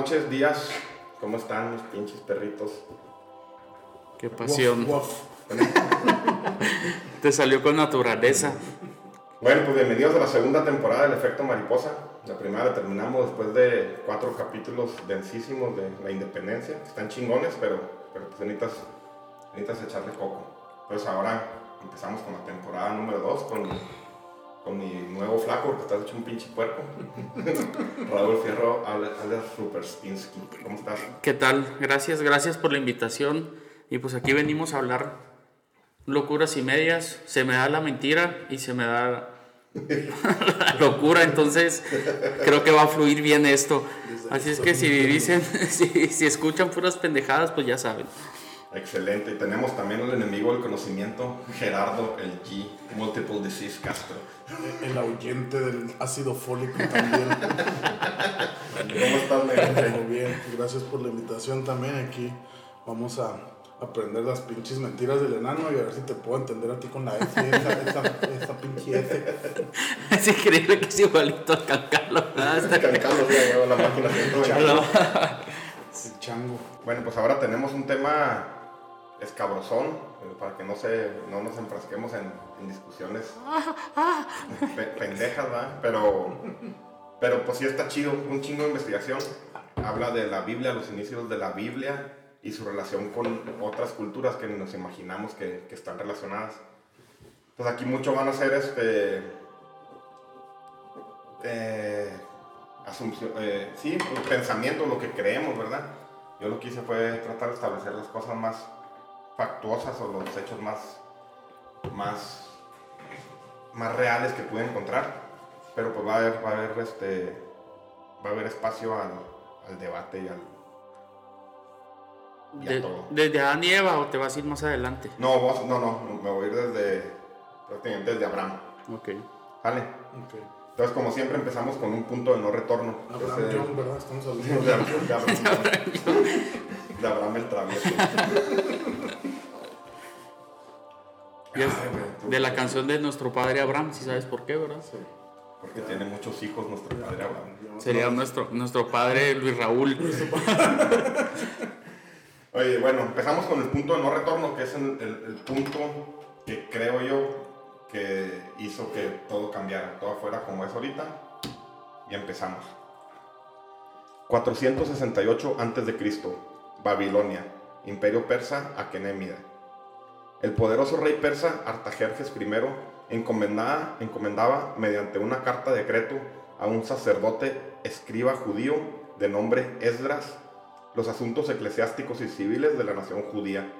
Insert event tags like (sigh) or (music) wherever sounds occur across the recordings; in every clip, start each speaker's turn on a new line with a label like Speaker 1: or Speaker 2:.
Speaker 1: Noches, días. ¿Cómo están mis pinches perritos?
Speaker 2: Qué pasión. Te salió con naturaleza.
Speaker 1: Bueno, pues bienvenidos a la segunda temporada del Efecto Mariposa. La primera la terminamos después de cuatro capítulos densísimos de la independencia. Están chingones, pero, pero pues necesitas, necesitas echarle coco. Entonces ahora empezamos con la temporada número 2 con, con mi nuevo flaco, porque estás hecho un pinche puerco. (laughs) Raúl Fierro, alias Superstinsky. ¿Cómo estás?
Speaker 2: ¿Qué tal? Gracias, gracias por la invitación. Y pues aquí venimos a hablar locuras y medias. Se me da la mentira y se me da (laughs) la locura. Entonces creo que va a fluir bien esto. Así es que si dicen, (laughs) si, si escuchan puras pendejadas, pues ya saben.
Speaker 1: Excelente. Y tenemos también el enemigo del conocimiento, Gerardo, el G, Multiple Disease Castro.
Speaker 3: El ahuyente del ácido fólico también. (laughs)
Speaker 1: ¿Cómo estás?
Speaker 3: Muy bien, gracias por la invitación también. Aquí vamos a aprender las pinches mentiras del enano y a ver si te puedo entender a ti con la S, esa, esa, esa pinche S.
Speaker 2: Es increíble que es igualito a Cancalo.
Speaker 1: Cancalo, ya lleva la máquina. (laughs)
Speaker 3: El chango.
Speaker 1: Bueno, pues ahora tenemos un tema escabrosón, eh, para que no, se, no nos enfrasquemos en, en discusiones (laughs) pe- pendejas, ¿verdad? Pero, pero pues sí está chido, un chingo de investigación. Habla de la Biblia, los inicios de la Biblia y su relación con otras culturas que ni nos imaginamos que, que están relacionadas. Pues aquí mucho van a ser este... Eh, asunción, eh, sí, pensamiento, lo que creemos, ¿verdad? Yo lo que hice fue tratar de establecer las cosas más factuosas o los hechos más, más, más reales que pude encontrar. Pero pues va a haber, va a haber, este, va a haber espacio al, al debate y al...
Speaker 2: De-. ¿Desde Adán y Eva o te vas a ir más adelante?
Speaker 1: No, vos- no, no, me voy a ir desde, prácticamente desde Abraham.
Speaker 2: Ok.
Speaker 1: ¿Vale? Entonces, como siempre, empezamos con un punto de no retorno.
Speaker 3: Abraham
Speaker 1: Entonces,
Speaker 3: John, ¿verdad? Estamos (laughs)
Speaker 1: de
Speaker 3: hablando
Speaker 1: Abraham, de Abraham, de Abraham el travieso.
Speaker 2: Y es de la canción de nuestro padre Abraham, si sabes por qué, ¿verdad?
Speaker 1: Porque tiene muchos hijos nuestro padre Abraham.
Speaker 2: Sería nuestro, nuestro padre Luis Raúl. (laughs)
Speaker 1: Oye, bueno, empezamos con el punto de no retorno, que es el, el- el punto que creo yo que hizo que todo cambiara, todo fuera como es ahorita. Y empezamos. 468 a.C., Babilonia, Imperio Persa, Aquenémida. El poderoso rey persa Artajerjes I encomendaba, mediante una carta decreto a un sacerdote escriba judío de nombre Esdras los asuntos eclesiásticos y civiles de la nación judía.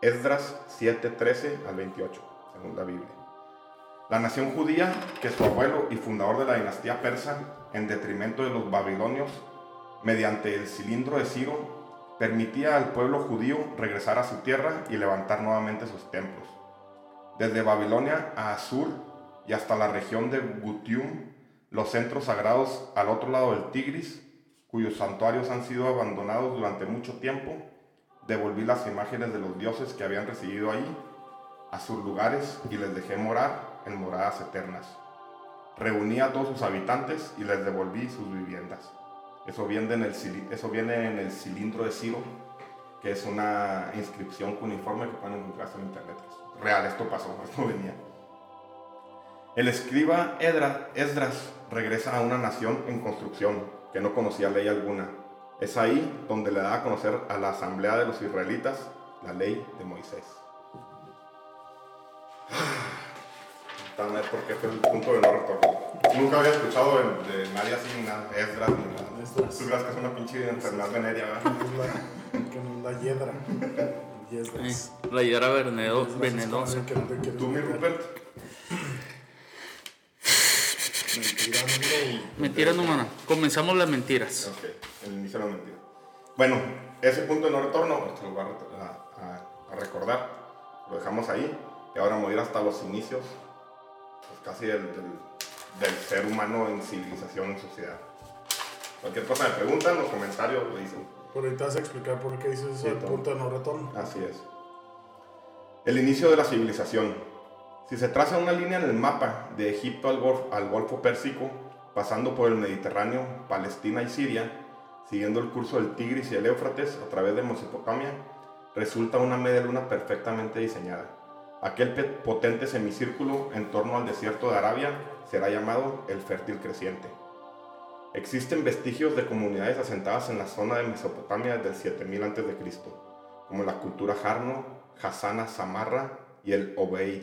Speaker 1: Esdras 7:13 al 28, según la Biblia. La nación judía, que su abuelo y fundador de la dinastía persa, en detrimento de los babilonios, mediante el cilindro de Ciro, permitía al pueblo judío regresar a su tierra y levantar nuevamente sus templos. Desde Babilonia a Asur y hasta la región de Gutium, los centros sagrados al otro lado del Tigris, cuyos santuarios han sido abandonados durante mucho tiempo, devolví las imágenes de los dioses que habían residido allí a sus lugares y les dejé morar en moradas eternas. Reuní a todos sus habitantes y les devolví sus viviendas. Eso viene en el, eso viene en el cilindro de Ciro, que es una inscripción cuneiforme que pueden encontrarse en internet. Real, esto pasó, (laughs) esto venía. El escriba Edra- Esdras regresa a una nación en construcción que no conocía ley alguna. Es ahí donde le da a conocer a la asamblea de los israelitas la ley de Moisés. Tal vez porque fue el punto de no retorno. Nunca había escuchado de, de nadie así, ni nada, Esdras ni nada.
Speaker 3: Esdras.
Speaker 1: Tú crees que es una pinche enfermedad venérea, ¿verdad? (laughs)
Speaker 3: Es la, no es hiedra.
Speaker 2: La hidra veneno- venenosa.
Speaker 3: no te
Speaker 1: ¿Tú, mi. Rupert?
Speaker 3: Mentira, hombre, y- (laughs)
Speaker 2: Mentiras no, mano. Comenzamos las mentiras.
Speaker 1: Ok, el inicio de la mentira. Bueno, ese punto de no retorno, ahorita lo voy a, a- a- recordar. Lo dejamos ahí. Y ahora vamos a ir hasta los inicios, casi del, del- del ser humano en civilización, en sociedad. Cualquier cosa me preguntan, los comentarios lo dicen.
Speaker 3: Pero ahorita vas a explicar por qué dices eso de no retorno.
Speaker 1: Así es. El inicio de la civilización. Si se traza una línea en el mapa de Egipto al, Golf- al Golfo Pérsico, pasando por el Mediterráneo, Palestina y Siria, siguiendo el curso del Tigris y el Éufrates a través de Mesopotamia, resulta una media luna perfectamente diseñada. Aquel potente semicírculo en torno al desierto de Arabia será llamado el fértil creciente. Existen vestigios de comunidades asentadas en la zona de Mesopotamia desde el 7000 a.C., como la cultura Jarno, Hassana Samarra y el Obeid.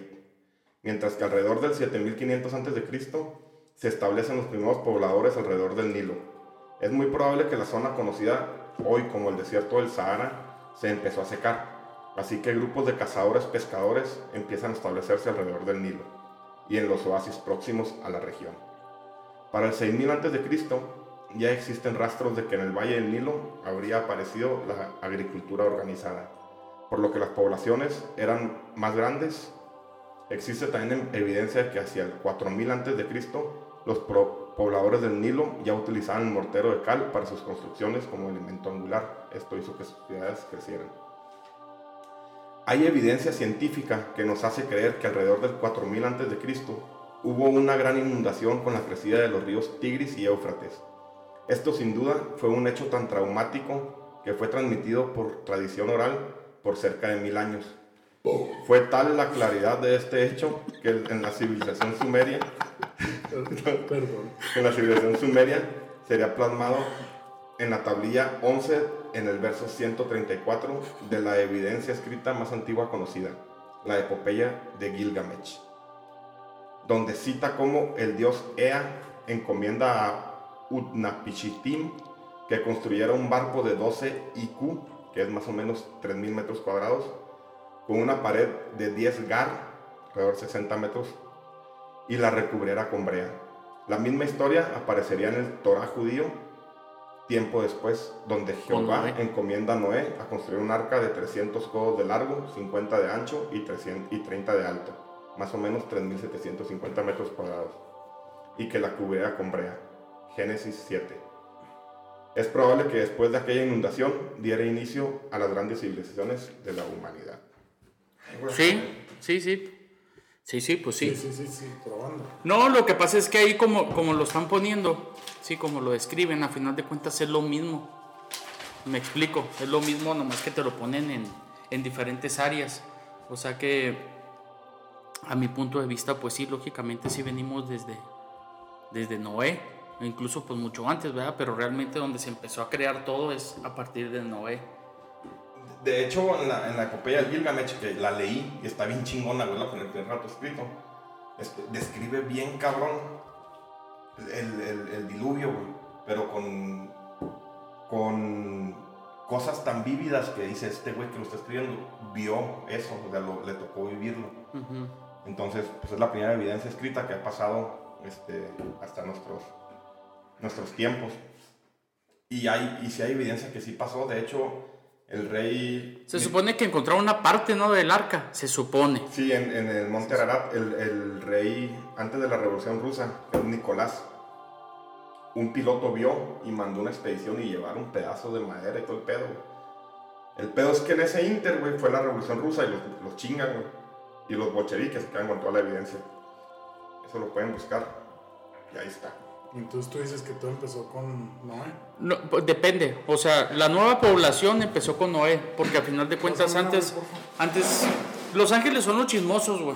Speaker 1: Mientras que alrededor del 7500 a.C. se establecen los primeros pobladores alrededor del Nilo. Es muy probable que la zona conocida hoy como el desierto del Sahara se empezó a secar, así que grupos de cazadores pescadores empiezan a establecerse alrededor del Nilo y en los oasis próximos a la región. Para el 6000 a.C. ya existen rastros de que en el Valle del Nilo habría aparecido la agricultura organizada, por lo que las poblaciones eran más grandes. Existe también evidencia de que hacia el 4000 a.C. los pobladores del Nilo ya utilizaban el mortero de cal para sus construcciones como elemento angular. Esto hizo que sus ciudades crecieran. Hay evidencia científica que nos hace creer que alrededor del 4000 a.C. hubo una gran inundación con la crecida de los ríos Tigris y Éufrates. Esto sin duda fue un hecho tan traumático que fue transmitido por tradición oral por cerca de mil años. Fue tal la claridad de este hecho que en la civilización sumeria, en la civilización sumeria sería plasmado en la tablilla 11 en el verso 134 de la evidencia escrita más antigua conocida, la epopeya de Gilgamesh, donde cita cómo el dios Ea encomienda a Utnapishtim que construyera un barco de 12 IQ, que es más o menos 3.000 metros cuadrados, con una pared de 10 gar, alrededor de 60 metros, y la recubriera con brea. La misma historia aparecería en el Torah judío tiempo después, donde Jehová encomienda a Noé a construir un arca de 300 codos de largo, 50 de ancho y, 300 y 30 de alto, más o menos 3.750 metros cuadrados, y que la cubriera con brea. Génesis 7. Es probable que después de aquella inundación diera inicio a las grandes civilizaciones de la humanidad.
Speaker 2: Sí, sí, sí. Sí, sí, pues
Speaker 3: Sí,
Speaker 2: sí.
Speaker 3: sí, sí, sí, probando.
Speaker 2: No, lo que pasa es que ahí como, como lo están poniendo, sí, como lo describen, a final de cuentas es lo mismo. Me explico, es lo mismo, nomás que te lo ponen en, en diferentes áreas. O sea que, a mi punto de vista, pues sí, lógicamente sí venimos desde, desde Noé, incluso pues mucho antes, ¿verdad? Pero realmente donde se empezó a crear todo es a partir de Noé.
Speaker 1: De hecho, en la, en la epopeya del Gilgamesh, que la leí y está bien chingona, güey, la con el rato escrito, este, describe bien cabrón el, el- el diluvio, güey, pero con, con cosas tan vívidas que dice este güey que lo está escribiendo, vio eso, o sea, lo- le tocó vivirlo. Entonces, pues es la primera evidencia escrita que ha pasado este, hasta nuestros, nuestros tiempos. Y, hay, y si hay evidencia que sí pasó, de hecho, el rey...
Speaker 2: Se supone que encontraron una parte, ¿no? Del arca, se supone.
Speaker 1: Sí, en, en el monte Ararat, el, el rey, antes de la revolución rusa, el Nicolás, un piloto vio y mandó una expedición y llevaron un pedazo de madera y todo el pedo. El pedo es que en ese inter, güey, fue la revolución rusa y los, los chingan, güey. Y los bolcheviques se quedan con toda la evidencia. Eso lo pueden buscar. Y ahí está.
Speaker 3: Entonces tú dices que todo empezó con Noé.
Speaker 2: No, pues depende. O sea, la nueva población empezó con Noé, porque al final de cuentas
Speaker 3: Pásame una,
Speaker 2: antes, antes, Los Ángeles son los chismosos, güey.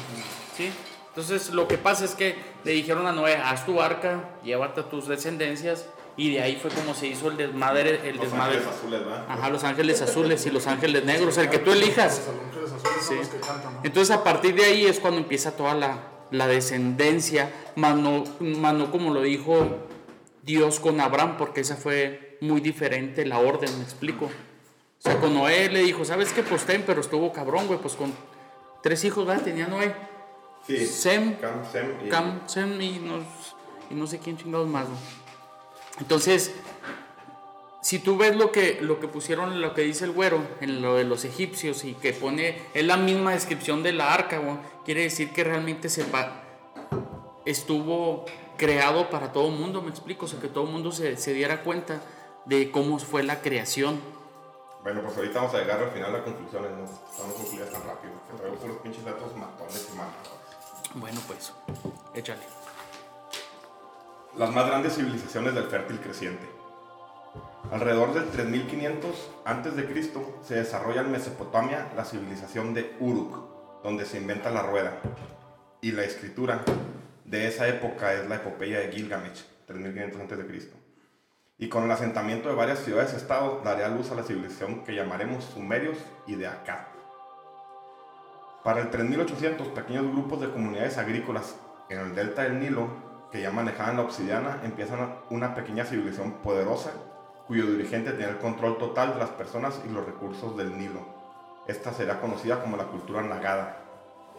Speaker 2: ¿Sí? Entonces lo que pasa es que le dijeron a Noé, haz tu arca, llévate a tus descendencias, y de ahí fue como se hizo el desmadre, el
Speaker 1: Los
Speaker 2: desmadre.
Speaker 1: ángeles azules, ¿verdad?
Speaker 2: Ajá, los ángeles azules y los ángeles negros, el que tú elijas.
Speaker 3: Los ángeles azules son
Speaker 2: Sí.
Speaker 3: los que cantan, ¿no?
Speaker 2: Entonces a partir de ahí es cuando empieza toda la, la descendencia, mano, mano como lo dijo Dios con Abraham, porque esa fue muy diferente la orden, me explico. sea, con Noé le dijo, ¿sabes qué? Pues ten, pero estuvo cabrón, güey, pues con tres hijos, ¿verdad? Tenía Noé.
Speaker 1: Sí.
Speaker 2: Sem,
Speaker 1: Cam, Sem y...
Speaker 2: Cam, Sem y no, y no sé quién chingados más, güey. Entonces, si tú ves lo que, lo que pusieron, lo que dice el güero en lo de los egipcios y que pone, es la misma descripción de la arca, güey, quiere decir que realmente se pa- estuvo creado para todo el mundo, me explico, o sea, que todo el mundo se, se diera cuenta de cómo fue la creación.
Speaker 1: Bueno, pues ahorita vamos a llegar al final a las conclusiones, no vamos a concluir tan rápido, que traigo puros pinches datos matones y mamadores.
Speaker 2: Bueno, pues, échale.
Speaker 1: Las más grandes civilizaciones del fértil creciente. Alrededor del 3500 a.C. se desarrolla en Mesopotamia la civilización de Uruk, donde se inventa la rueda. Y la escritura de esa época es la epopeya de Gilgamesh, 3500 a.C. Y con el asentamiento de varias ciudades-estado daría luz a la civilización que llamaremos Sumerios y de Akkad. Para el 3800, pequeños grupos de comunidades agrícolas en el delta del Nilo, que ya manejaban la obsidiana, empiezan una pequeña civilización poderosa, cuyo dirigente tenía el control total de las personas y los recursos del Nilo. Esta será conocida como la cultura Nagada,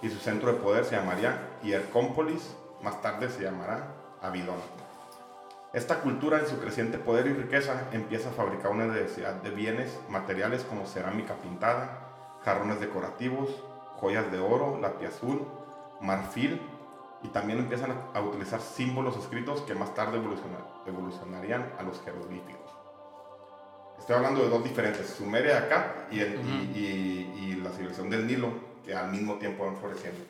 Speaker 1: y su centro de poder se llamaría Hiercómpolis, más tarde se llamará Abilón. Esta cultura, en su creciente poder y riqueza, empieza a fabricar una diversidad de bienes materiales como cerámica pintada, jarrones decorativos, joyas de oro, lápiz azul, marfil, y también empiezan a, utilizar símbolos escritos que más tarde evoluciona- evolucionarían a los jeroglíficos. Estoy hablando de dos diferentes, Sumeria acá y, el- y- y- y la civilización del Nilo, que al mismo tiempo van floreciendo.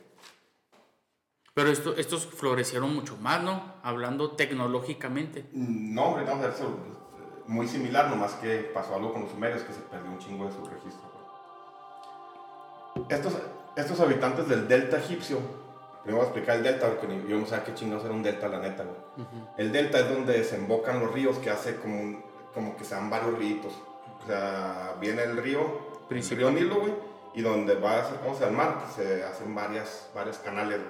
Speaker 2: Pero esto, estos florecieron mucho más, ¿no? Hablando tecnológicamente.
Speaker 1: No, hombre, vamos a ver, eso, eh, muy similar, nomás que pasó algo con los sumerios, que se perdió un chingo de su registro. Estos, estos habitantes del delta egipcio, primero voy a explicar el delta, porque yo no sé qué chingados era un delta, la neta, güey. El delta es donde desembocan los ríos, que hace como, un- como que sean varios ríos. O sea, viene el río, el río Nilo, güey, y donde va acercándose al mar, pues, se hacen varias, varios canales,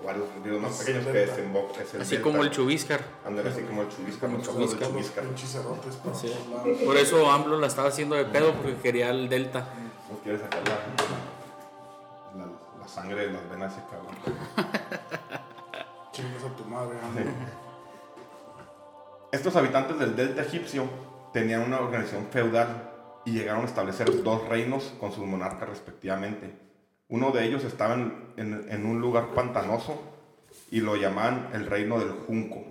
Speaker 1: o varios ríos más pequeños que desembocan. es el
Speaker 2: Así
Speaker 1: delta,
Speaker 2: como el
Speaker 1: güey.
Speaker 2: Chubíscar.
Speaker 1: Ándale, así como el chubisca,
Speaker 2: Como el
Speaker 1: los ojos del
Speaker 2: chubisca.
Speaker 3: Los
Speaker 1: chubisca.
Speaker 3: pinches cerotes por
Speaker 2: Sí. Por eso AMLO la estaba haciendo de pedo porque quería el Delta.
Speaker 1: No quiere sacar la, la- la sangre de las venas ese cabrón. (laughs)
Speaker 3: Chingas a tu madre.
Speaker 1: Estos habitantes del delta egipcio tenían una organización feudal y llegaron a establecer dos reinos con sus monarcas respectivamente. Uno de ellos estaba en, un lugar pantanoso y lo llamaban el reino del junco.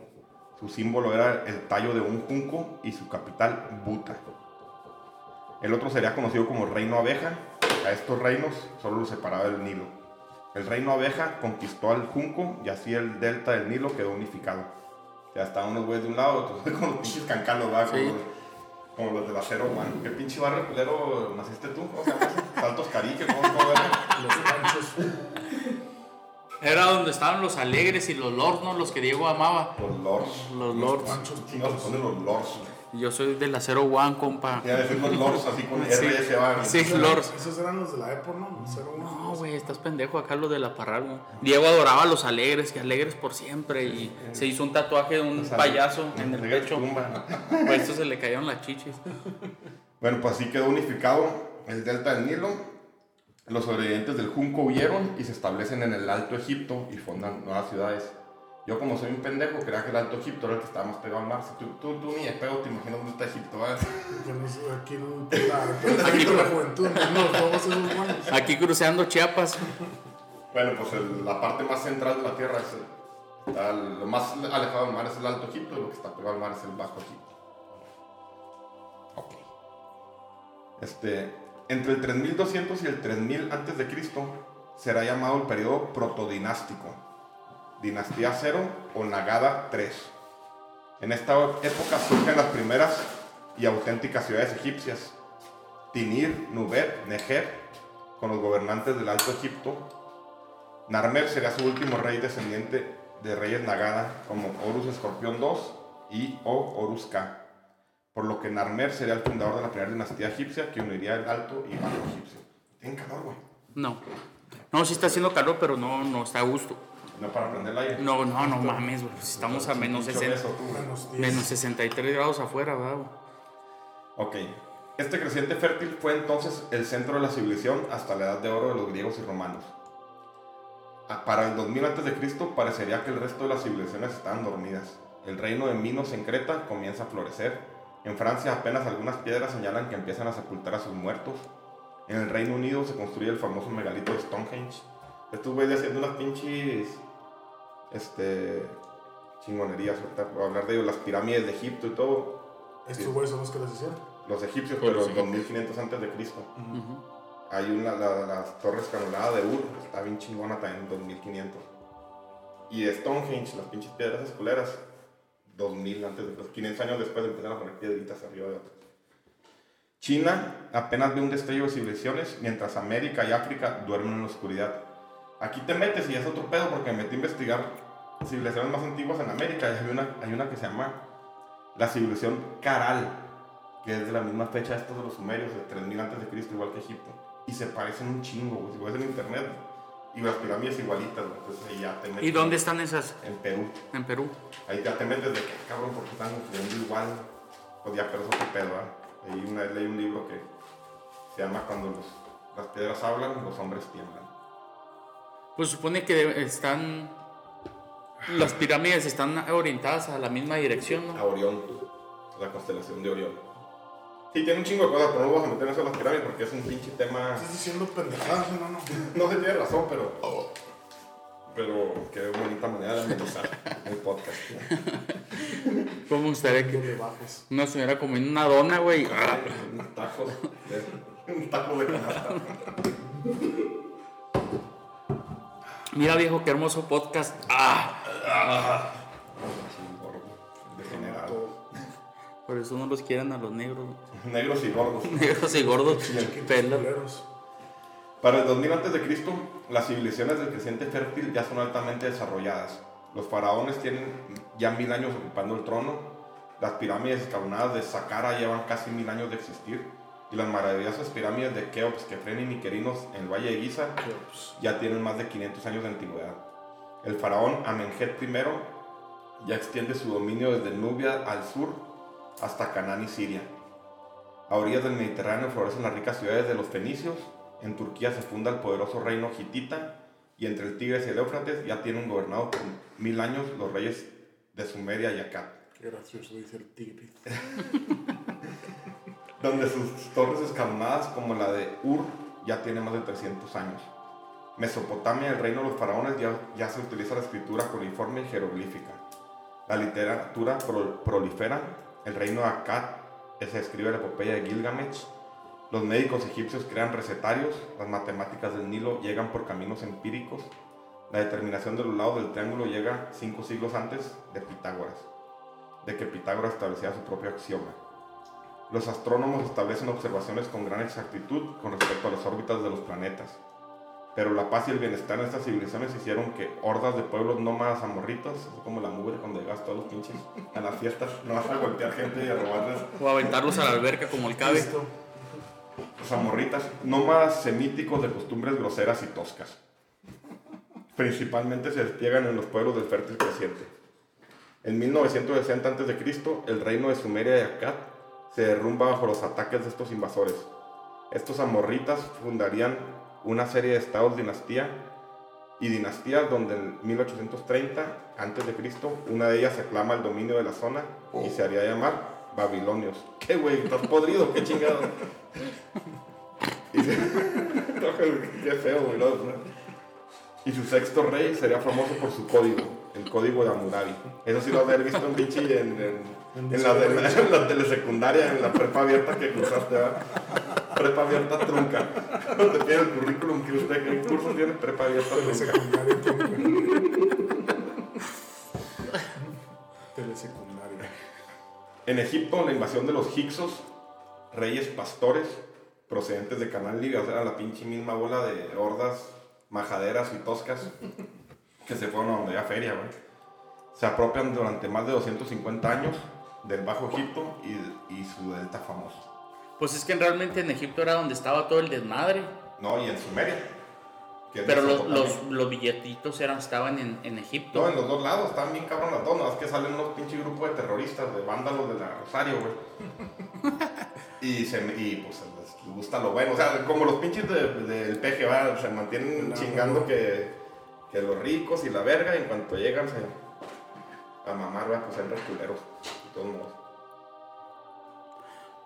Speaker 1: Su símbolo era el tallo de un junco y su capital Buta. El otro sería conocido como reino abeja. A estos reinos solo los separaba el Nilo. El reino abeja conquistó al junco y así el delta del Nilo quedó unificado. Ya estaban unos güeyes de un lado, otros (laughs) con los pinches cancanos, ¿verdad? Como,
Speaker 2: Sí.
Speaker 1: los, como los del acero, One. ¿Qué pinche barrio culero naciste tú? ¿Cómo se llama eso? Saltos Carique, ¿cómo, cómo era?
Speaker 3: Los ranchos.
Speaker 2: Era donde estaban los alegres y los lords, ¿no? Los que Diego amaba.
Speaker 1: Los lords.
Speaker 2: Los lords.
Speaker 1: Chingados se ponen los lords.
Speaker 2: Yo soy del acero One, compa.
Speaker 1: Ya decir los lords así con
Speaker 2: Sí.
Speaker 1: R se va.
Speaker 2: Sí. Lords.
Speaker 3: Esos eran los de la Epo, ¿no?
Speaker 2: No, güey, estás pendejo acá lo de la parral, güey. Diego adoraba a los alegres, que alegres por siempre. Y se hizo un tatuaje de un
Speaker 1: O sea,
Speaker 2: payaso en el pecho.
Speaker 1: tumba.
Speaker 2: Por eso se le cayeron las chichis.
Speaker 1: Bueno, pues así quedó unificado el delta del Nilo. Los sobrevivientes del Junco huyeron y se establecen en el Alto Egipto y fundan nuevas ciudades. Yo como soy un pendejo, creía que el Alto Egipto era el que estaba más pegado al mar. Si tú, tú, tú ni de pedo te imaginas dónde está Egipto,
Speaker 3: no sé, aquí la juventud.
Speaker 2: Aquí cruceando Chiapas.
Speaker 1: Bueno, pues el- la parte más central de la Tierra es el- está el- lo más alejado del mar es el Alto Egipto y lo que está pegado al mar es el Bajo Egipto. Ok. Este, entre el 3200 y el 3000 antes de Cristo será llamado el periodo protodinástico, dinastía 0 o Nagada 3. En esta época surgen las primeras y auténticas ciudades egipcias, Tinir, Nubet, Neger, con los gobernantes del Alto Egipto. Narmer sería su último rey descendiente de reyes Nagada, como Horus Escorpión II y o Horus K. Por lo que Narmer sería el fundador de la primera dinastía egipcia que uniría el Alto y Bajo Egipcio. Calor, güey.
Speaker 2: No. No, está haciendo calor, pero no está a gusto.
Speaker 1: No para prender el aire.
Speaker 2: No, no, no mames, güey. pues Estamos a menos,
Speaker 1: Mucho
Speaker 2: 60,
Speaker 1: beso, tú, güey.
Speaker 3: Menos 10.
Speaker 2: menos 63 grados afuera, ¿verdad? güey?
Speaker 1: Ok. Este creciente fértil fue entonces el centro de la civilización hasta la edad de oro de los griegos y romanos. Ah, Para el 2000 a.C. parecería que el resto de las civilizaciones estaban dormidas. El reino de Minos en Creta comienza a florecer. En Francia apenas algunas piedras señalan que empiezan a sepultar a sus muertos. En el Reino Unido se construye el famoso megalito de Stonehenge. Estos güeyes haciendo unas pinches este, chingonerías. Ahorita voy a hablar de ellos, las pirámides de Egipto y todo.
Speaker 3: Estos
Speaker 1: Sí.
Speaker 3: güeyes son los que les hicieron.
Speaker 1: Los egipcios,
Speaker 2: Pues
Speaker 1: pero
Speaker 2: sí.
Speaker 1: 2500 antes de Cristo. Hay una, la, las torres canoladas de Ur, está bien chingona también, 2500. Y de Stonehenge, las pinches piedras esculeras, 2000 antes de Cristo. 500 años después empiezan a poner piedritas arriba de otras. China apenas ve un destello de civilizaciones, mientras América y África duermen en la oscuridad. Aquí te metes y es otro pedo porque me metí a investigar civilizaciones más antiguas en América hay una, hay una que se llama la civilización Caral, que es de la misma fecha de estos de los sumerios, de 3000 antes de Cristo, igual que Egipto. Y se parecen un chingo, güey. Si ves en internet, y las pirámides igualitas, güey. Entonces ahí ya te metes.
Speaker 2: ¿Y dónde están esas?
Speaker 1: En Perú.
Speaker 2: En Perú.
Speaker 1: Ahí ya te metes de que, cabrón, porque están construyendo igual. Pues ya, pero es otro pedo, ¿ah? Ahí una vez leí un libro que se llama Cuando los- las piedras hablan, los hombres tiemblan.
Speaker 2: Pues supone que están. Las pirámides están orientadas a la misma dirección,
Speaker 1: A
Speaker 2: ¿no?
Speaker 1: Orión, la constelación de Orión. Sí, tiene un chingo de cosas, pero no vamos a meter en eso de las pirámides porque es un pinche tema.
Speaker 3: Estás diciendo pendejadas, no, no.
Speaker 1: No se tiene razón, pero. Pero qué bonita manera de amenizar el podcast.
Speaker 2: Como me gustaría que una señora comiendo una dona, güey.
Speaker 1: Un taco. Un taco de canasta.
Speaker 2: Mira, viejo, qué hermoso podcast. Ah,
Speaker 1: Sí, gordo, Degenerado.
Speaker 2: por eso no los quieren a los negros.
Speaker 1: Negros y gordos. (laughs)
Speaker 2: Negros y gordos. Pelos.
Speaker 1: Para el 2000 a.C., las civilizaciones del creciente fértil ya son altamente desarrolladas. Los faraones tienen ya mil años ocupando el trono. Las pirámides escalonadas de Saqqara llevan casi mil años de existir. Y las maravillosas pirámides de Keops, Kefren y Miquerinos en el Valle de Giza ya tienen más de 500 años de antigüedad. El faraón Amenjet I ya extiende su dominio desde Nubia al sur hasta Canaán y Siria. A orillas del Mediterráneo florecen las ricas ciudades de los fenicios. En Turquía se funda el poderoso reino hitita. Y entre el Tigres y el Éufrates ya tienen gobernado por mil años los reyes de Sumeria y Akkad.
Speaker 3: qué gracioso dice el tigre. (laughs)
Speaker 1: donde sus torres escalonadas como la de Ur ya tiene más de 300 años. Mesopotamia, el reino de los faraones, ya, ya se utiliza la escritura cuneiforme y jeroglífica. La literatura pro- prolifera, el reino de Akkad se escribe la epopeya de Gilgamesh, los médicos egipcios crean recetarios, las matemáticas del Nilo llegan por caminos empíricos, la determinación de los lados del triángulo llega cinco siglos antes de Pitágoras, de que Pitágoras establecía su propio axioma. Los astrónomos establecen observaciones con gran exactitud con respecto a las órbitas de los planetas. Pero la paz y el bienestar en estas civilizaciones hicieron que hordas de pueblos nómadas amorritos, así como la mugre cuando llegas todos los pinches a las fiestas, no vas a golpear gente y a robarles
Speaker 2: O aventarlos a la alberca como el cabe.
Speaker 1: Los amorritas, nómadas semíticos de costumbres groseras y toscas. Principalmente se despliegan en los pueblos del fértil creciente. En 1960 a.C., el reino de Sumeria y Akkad se derrumba bajo los ataques de estos invasores. Estos amorritas fundarían una serie de estados dinastía y dinastías donde en 1830 a.C. una de ellas aclama el dominio de la zona y se haría llamar Babilonios. (laughs) ¿Qué güey? ¿Estás podrido? ¿Qué chingado? (laughs) Y se- (laughs) Qué feo, güey. ¿no? Y su sexto rey sería famoso por su código, el código de Hammurabi. Eso sí lo haber visto en pinche en, en, en la, de- en la telesecundaria, en la prepa abierta que cruzaste, ¿verdad? Prepa abierta trunca. Cuando te piden el currículum que usted, ¿qué curso tiene? Prepa abierta trunca.
Speaker 3: Telesecundaria.
Speaker 1: En Egipto, la invasión de los Hicsos, reyes pastores procedentes de Canaán Libia, o sea, la pinche misma bola de hordas majaderas y toscas que se fueron a donde había feria, güey. Se apropian durante más de 250 años del Bajo Egipto y, y su delta famoso.
Speaker 2: Pues es que realmente en Egipto era donde estaba todo el desmadre.
Speaker 1: No, y en Sumeria. es
Speaker 2: Pero los, los, los billetitos eran, estaban en, en Egipto.
Speaker 1: No, en los dos lados, estaban bien cabrón las dos, nada más que salen unos pinches grupos de terroristas, de vándalos de la Rosario, güey. (laughs) Y, se, y pues les gusta lo bueno. O sea, como los pinches del de, peje, ¿va? se mantienen chingando que, que, los ricos y la verga, y en cuanto llegan se, a mamar, ¿va? pues son reculeros, de todos modos.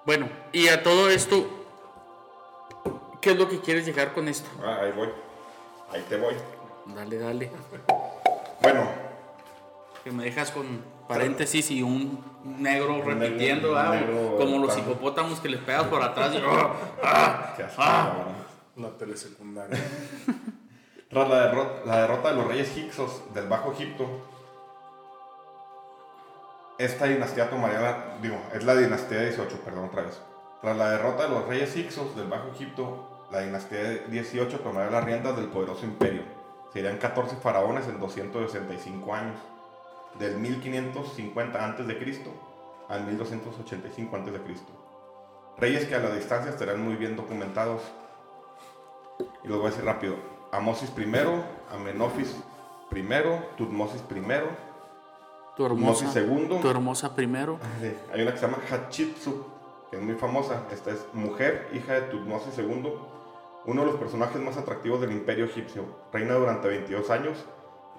Speaker 2: Bueno, y a todo esto, ¿qué es lo que quieres llegar con esto?
Speaker 1: Ah, ahí voy. Ahí te voy.
Speaker 2: Dale, dale.
Speaker 1: Bueno.
Speaker 2: Que me dejas con paréntesis y un negro repitiendo, ah, como los hipopótamos que les pegas por atrás. Y, (laughs) ah,
Speaker 3: ah, ah. La telesecundaria. (laughs)
Speaker 1: Tras la derrota, la derrota de los reyes Hicsos del Bajo Egipto, esta dinastía tomaría, digo, es la dinastía 18, perdón otra vez. Tras la derrota de los reyes Hicsos del Bajo Egipto, la dinastía 18 tomaría las riendas del poderoso imperio. Serían 14 faraones en 265 años del 1550 a.C. al 1285 a.C. Reyes que a la distancia estarán muy bien documentados. Y los voy a decir rápido. Amosis I, Amenofis I, Tutmosis I,
Speaker 2: tu hermosa, II. Tu hermosa primero.
Speaker 1: Hay una que se llama Hatshepsut, que es muy famosa. Esta es mujer, hija de Tutmosis II, uno de los personajes más atractivos del imperio egipcio. Reina durante 22 años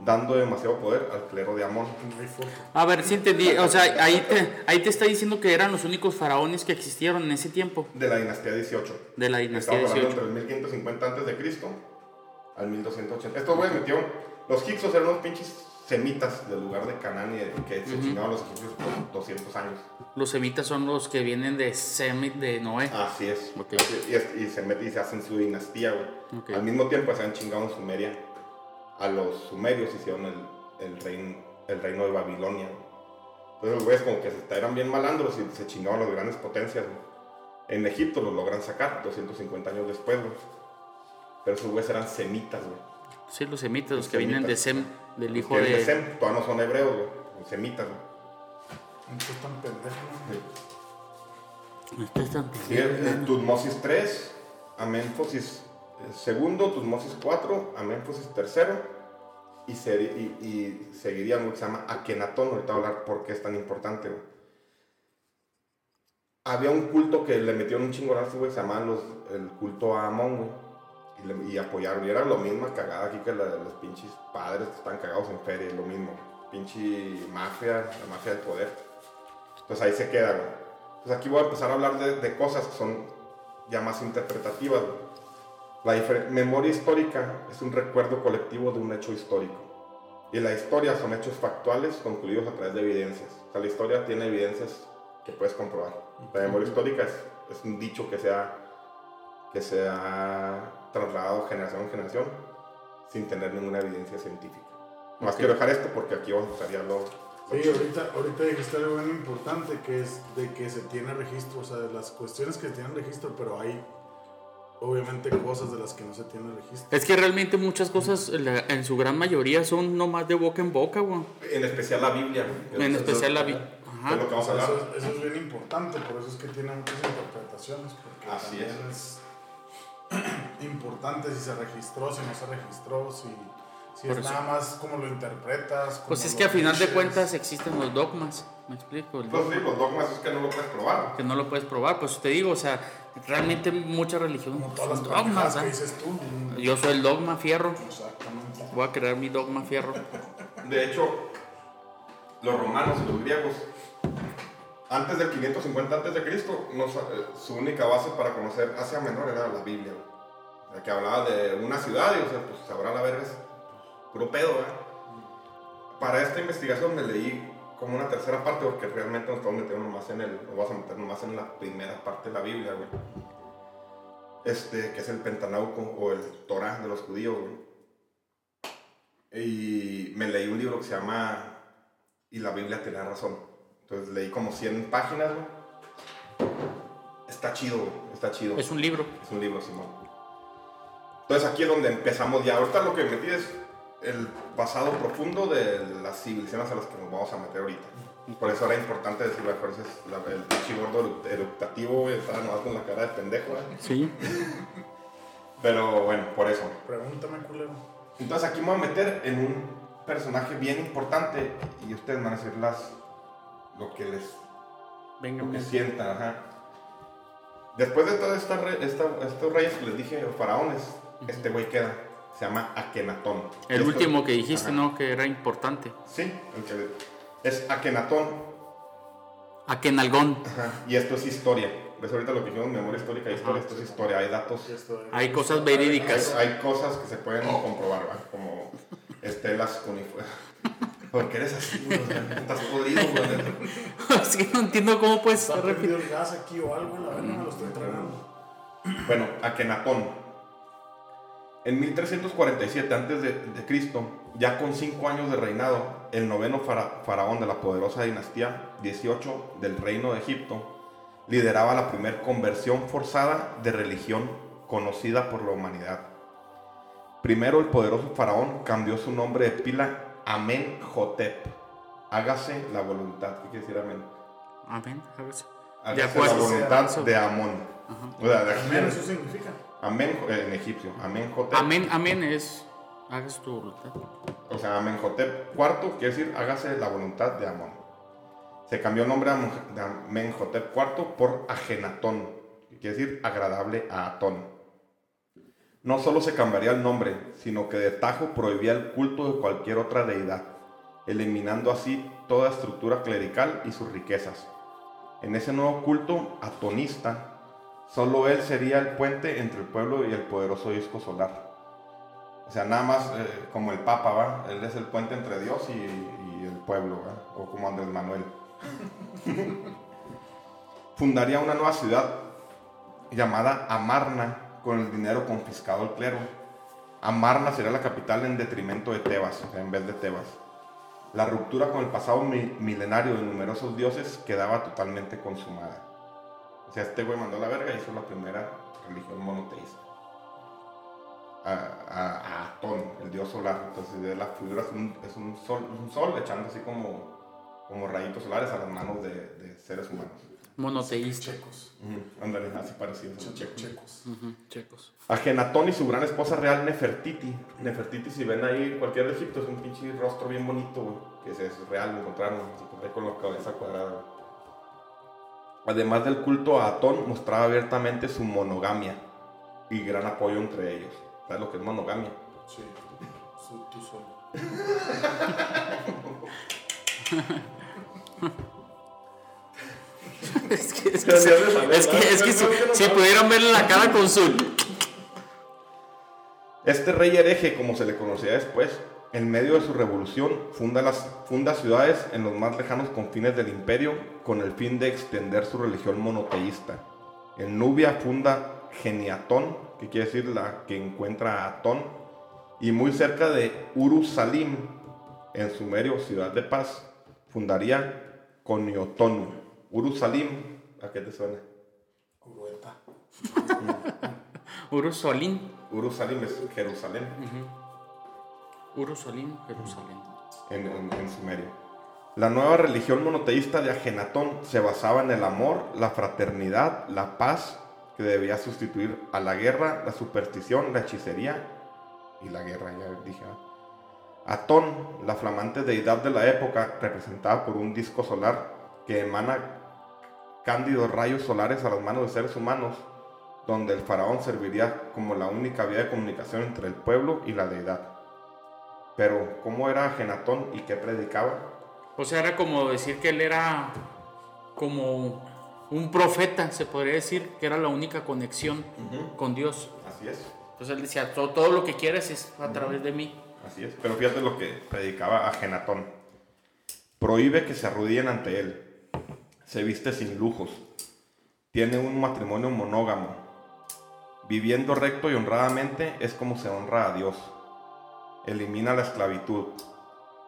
Speaker 1: dando demasiado poder al clero de Amón.
Speaker 2: A ver, si entendí, o sea, ahí te, ahí te está diciendo que eran los únicos faraones que existieron en ese tiempo.
Speaker 1: De la dinastía 18.
Speaker 2: De la dinastía Estamos 18.
Speaker 1: Hablando entre el 1550 a.C. al 1280. Estos güeyes metió, los Hicsos eran unos pinches semitas del lugar de Canaán y que se chingaban los egipcios por 200 años.
Speaker 2: Los semitas son los que vienen de Semit de Noé.
Speaker 1: Así es. Y, y, se meten y se hacen su dinastía, güey. Al mismo tiempo se han chingado en Sumeria a los sumerios hicieron el, el, reino, el reino de Babilonia. Entonces los güeyes como que eran bien malandros y se chingaban las grandes potencias. En Egipto los logran sacar 250 años después, Pero esos güeyes eran semitas, güey.
Speaker 2: Sí, los semitas, los, que vienen de Sem, del hijo de... de
Speaker 1: Sem, todavía no son hebreos, güey. Semitas, güey.
Speaker 3: Están
Speaker 1: pendejos. Están pendejos. Tutmosis 3, Amenfosis segundo, Tutmosis 4, Amenfosis tercero, y, y, seguiría lo que se llama Akenatón, ahorita voy a hablar por qué es tan importante, Había un culto que le metieron un chingonazo, güey, se llamaba el culto a Amón, y, y, apoyaron, y era lo mismo cagada aquí que la los pinches padres que están cagados en feria, lo mismo, pinche mafia, la mafia del poder. Entonces ahí se queda, güey. Entonces aquí voy a empezar a hablar de, de cosas que son ya más interpretativas. La memoria histórica es un recuerdo colectivo de un hecho histórico. Y la historia son hechos factuales concluidos a través de evidencias. O sea, la historia tiene evidencias que puedes comprobar. La memoria histórica es, un dicho que se, ha, que se ha trasladado generación en generación sin tener ninguna evidencia científica. Más quiero dejar esto porque aquí vamos a lo...
Speaker 3: Sí, ahorita, ahorita dijiste algo muy importante que es de que se tiene registro, o sea, de las cuestiones que tienen registro, pero hay obviamente cosas de las que no se tiene registro.
Speaker 2: Es que realmente muchas cosas, en su gran mayoría, son nomás de boca en boca, güey.
Speaker 1: En especial la Biblia.
Speaker 2: En especial la Biblia.
Speaker 3: Ajá. Lo que vamos a hablar. Eso, es bien importante, por eso es que tiene muchas interpretaciones. Porque
Speaker 1: Así
Speaker 3: es. es (clears throat) importante si se registró, si no se registró, si, si es nada más como lo interpretas.
Speaker 2: Pues es que a final de cuentas existen los dogmas. ¿Me explico?
Speaker 1: pues sí, los dogmas es que no lo puedes probar.
Speaker 2: Que no lo puedes probar, pues te digo, o sea, realmente mucha religión
Speaker 3: Como todas las dogmas. Que dices tú.
Speaker 2: Yo soy el dogma fierro. Exactamente. Voy a crear mi dogma fierro.
Speaker 1: De hecho, los romanos y los griegos, antes del 550 a.C., eh, su única base para conocer Asia Menor era la Biblia. O sea, que hablaba de una ciudad y, o sea, pues sabrá la verga, puro pedo. Para esta investigación me leí como una tercera parte, porque realmente nos estamos metiendo más en el, nos vamos a meter más en la primera parte de la Biblia, güey. Este, que es el Pentanauco o el Torah de los judíos, güey. Y me leí un libro que se llama Y la Biblia tenía razón. Entonces leí como 100 páginas, güey. Está chido, güey. Está chido.
Speaker 2: Es un libro.
Speaker 1: Es un libro, Simón. Entonces aquí es donde empezamos ya. Ahorita lo que metí es el pasado profundo de las civilizaciones a las que nos vamos a meter ahorita. Por eso era importante decir, mejor ese es la, el gordo eructativo, estaba nomás con la cara de pendejo. ¿eh?
Speaker 2: Sí. (laughs)
Speaker 1: Pero bueno, por eso.
Speaker 3: Pregúntame, culero.
Speaker 1: Entonces aquí me voy a meter en un personaje bien importante y ustedes van a decir las, lo que les
Speaker 2: Venga,
Speaker 1: lo que sientan. Ajá. Después de todos estos reyes que les dije, faraones, este güey queda. Se llama Akenatón.
Speaker 2: El último que dijiste, ¿no? Que era importante.
Speaker 1: Sí, el que es Akenatón.
Speaker 2: Akenalgón.
Speaker 1: Ajá. Y esto es historia. ¿Ves ahorita lo que dijimos, memoria histórica? Historia, esto es historia. Hay datos.
Speaker 2: Hay cosas verídicas.
Speaker 1: Hay, cosas que se pueden comprobar, ¿verdad? Como estelas con (laughs) porque eres así, estás podrido, güey. (laughs)
Speaker 2: es que no entiendo cómo puedes
Speaker 3: estar repitiendo el gas aquí o algo, la verdad, me lo estoy tragando.
Speaker 1: Bueno, Akenatón. En 1347 a.C., de, Cristo, ya con cinco años de reinado, el noveno faraón de la poderosa dinastía 18 del reino de Egipto lideraba la primera conversión forzada de religión conocida por la humanidad. Primero el poderoso faraón cambió su nombre de pila Amenhotep. Hágase la voluntad. ¿Qué quiere decir amén?
Speaker 2: Amén, hágase.
Speaker 1: Hágase la voluntad de Amón.
Speaker 3: O sea, de amén, eso significa.
Speaker 1: Amén en egipcio. Amenhotep.
Speaker 2: Amén, amén es. Hágase tu voluntad.
Speaker 1: O sea, Amenhotep cuarto quiere decir hágase la voluntad de Amón. Se cambió el nombre de Amenhotep cuarto por Agenatón, que quiere decir agradable a Atón. No solo se cambiaría el nombre, sino que de tajo prohibía el culto de cualquier otra deidad, eliminando así toda estructura clerical y sus riquezas. En ese nuevo culto atonista, solo él sería el puente entre el pueblo y el poderoso disco solar. O sea, nada más eh, como el Papa, ¿va? Él es el puente entre Dios y, el pueblo, ¿va? O como Andrés Manuel. (laughs) Fundaría una nueva ciudad llamada Amarna, con el dinero confiscado al clero. Amarna sería la capital en detrimento de Tebas, en vez de Tebas. La ruptura con el pasado milenario de numerosos dioses quedaba totalmente consumada. O sea, este güey mandó la verga y hizo la primera religión monoteísta. A, Atón, el dios solar. Entonces, de la figura es un, sol, un sol echando así como, como rayitos solares a las manos de seres humanos
Speaker 2: monoteísta.
Speaker 3: Checos.
Speaker 1: Ándale, así parecido.
Speaker 3: checos. Checos.
Speaker 2: checos.
Speaker 1: Agenatón y su gran esposa real Nefertiti. Nefertiti, si ven ahí cualquier de Egipto, es un pinche rostro bien bonito, Que es, real, lo encontraron, se con la cabeza cuadrada. Además del culto a Atón, mostraba abiertamente su monogamia y gran apoyo entre ellos. ¿Sabes lo que es monogamia?
Speaker 3: Sí, tú solo. (laughs)
Speaker 2: es que, es que, si, pudieran verle la cara con su...
Speaker 1: Este rey hereje, como se le conocía después, en medio de su revolución, funda, las, funda ciudades en los más lejanos confines del imperio con el fin de extender su religión monoteísta. En Nubia funda Geniatón, que quiere decir la que encuentra a Atón, y muy cerca de Urusalim, en Sumerio, ciudad de paz, fundaría Coniotonu. Urusalim, ¿a qué te suena?
Speaker 3: Urueta. (laughs)
Speaker 2: Urusalim.
Speaker 1: Urusalim es Jerusalén.
Speaker 2: Urusalim, Jerusalén.
Speaker 1: En, en, Sumerio. La nueva religión monoteísta de Agenatón se basaba en el amor, la fraternidad, la paz, que debía sustituir a la guerra, la superstición, la hechicería y la guerra, ya dije. Atón, la flamante deidad de la época, representada por un disco solar que emana cándidos rayos solares a las manos de seres humanos, donde el faraón serviría como la única vía de comunicación entre el pueblo y la deidad. Pero, ¿cómo era Genatón y qué predicaba?
Speaker 2: O sea, era como decir que él era como un profeta, se podría decir, que era la única conexión con Dios.
Speaker 1: Así es.
Speaker 2: Entonces él decía, todo, lo que quieres es a través de mí.
Speaker 1: Así es. Pero fíjate lo que predicaba a Genatón. Prohíbe que se arrodillen ante él se viste sin lujos, tiene un matrimonio monógamo. Viviendo recto y honradamente es como se honra a Dios. Elimina la esclavitud.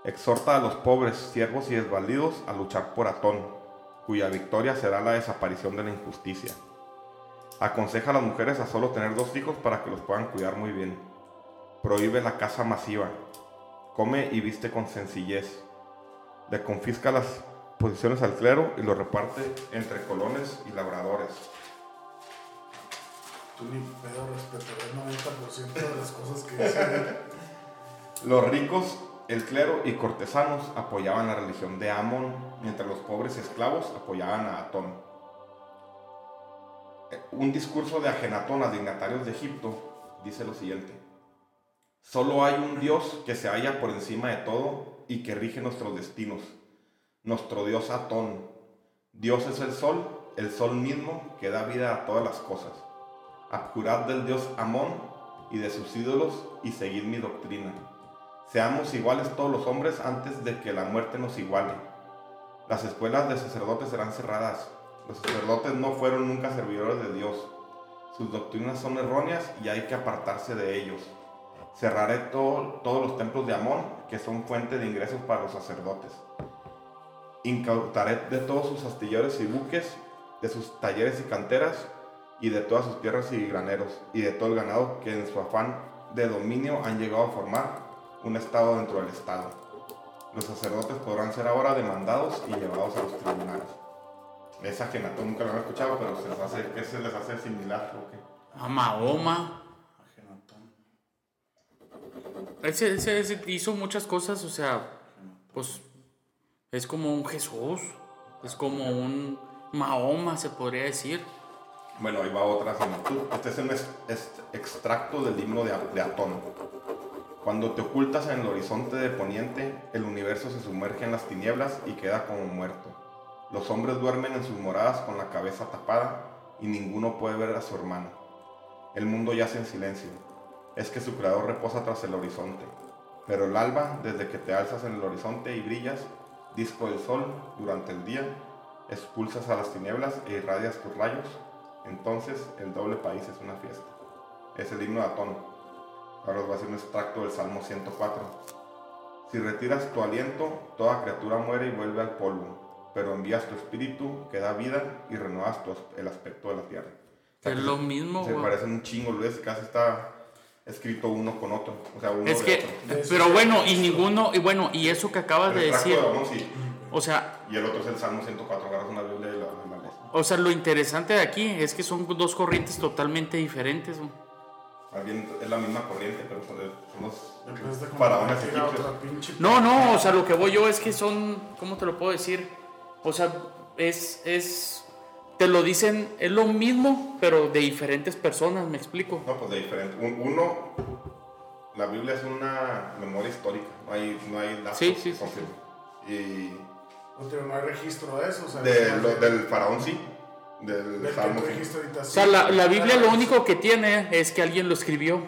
Speaker 1: Exhorta a los pobres, siervos y desvalidos a luchar por Atón, cuya victoria será la desaparición de la injusticia. Aconseja a las mujeres a solo tener dos hijos para que los puedan cuidar muy bien. Prohíbe la caza masiva. Come y viste con sencillez. Le confisca las posiciones al clero y lo reparte entre colones y labradores.
Speaker 3: Tú ni pedo respetarás el 90% de las cosas que dicen.
Speaker 1: los ricos, el clero y cortesanos apoyaban la religión de Amon, mientras los pobres esclavos apoyaban a Atón. eh, un discurso de Agenatón a dignatarios de Egipto dice lo siguiente. Solo hay un Dios que se halla por encima de todo y que rige nuestros destinos. Nuestro Dios Atón. Dios es el sol, el sol mismo que da vida a todas las cosas. Abjurad del Dios Amón y de sus ídolos y seguid mi doctrina. Seamos iguales todos los hombres antes de que la muerte nos iguale. Las escuelas de sacerdotes serán cerradas. Los sacerdotes no fueron nunca servidores de Dios. Sus doctrinas son erróneas y hay que apartarse de ellos. Cerraré todos los templos de Amón, que son fuente de ingresos para los sacerdotes. Incautaré de todos sus astilleros y buques, de sus talleres y canteras, y de todas sus tierras y graneros, y de todo el ganado que en su afán de dominio han llegado a formar un Estado dentro del Estado. Los sacerdotes podrán ser ahora demandados y llevados a los tribunales. Esa que nunca lo han escuchado, pero se les hace, ¿qué se les hace similar?
Speaker 2: A Mahoma. Ese, ese, hizo muchas cosas, o sea, pues es como un Jesús, es como un Mahoma, se podría decir.
Speaker 1: Bueno, ahí va otra similitud. Este es un extracto del himno de, de Atón. Cuando te ocultas en el horizonte de poniente, el universo se sumerge en las tinieblas y queda como muerto. Los hombres duermen en sus moradas con la cabeza tapada y ninguno puede ver a su hermano. El mundo yace en silencio. Es que su creador reposa tras el horizonte. Pero el alba, desde que te alzas en el horizonte y brillas, disco del sol, durante el día, expulsas a las tinieblas e irradias tus rayos, entonces el doble país es una fiesta. Es el himno de Atón, Ahora os voy a hacer un extracto del Salmo 104. Si retiras tu aliento, toda criatura muere y vuelve al polvo, pero envías tu espíritu que da vida y renuevas el aspecto de la tierra.
Speaker 2: es lo mismo,
Speaker 1: Se parecen un chingo, Luis, casi está escrito uno con otro. O sea, uno
Speaker 2: es que, pero bueno, y ninguno, y bueno, y eso que acabas de decir. O sea.
Speaker 1: Y el otro es el Salmo 104, agarras una Biblia y la,
Speaker 2: O sea, lo interesante de aquí es que son dos corrientes totalmente diferentes. ¿no?
Speaker 1: es la misma corriente, pero son faraones egipcios.
Speaker 2: No, no, o sea, lo que voy yo es que son, ¿cómo te lo puedo decir? O sea, es, es, te lo dicen, es lo mismo, pero de diferentes personas, me explico.
Speaker 1: No, pues de diferentes. Uno, la Biblia es una memoria histórica, no hay, no hay datos.
Speaker 2: Sí, sí, sí.
Speaker 1: Y...
Speaker 3: No hay registro de eso. O sea,
Speaker 1: del faraón sí del Salmo.
Speaker 2: O sea, la, la, Biblia lo único que tiene es que alguien lo escribió.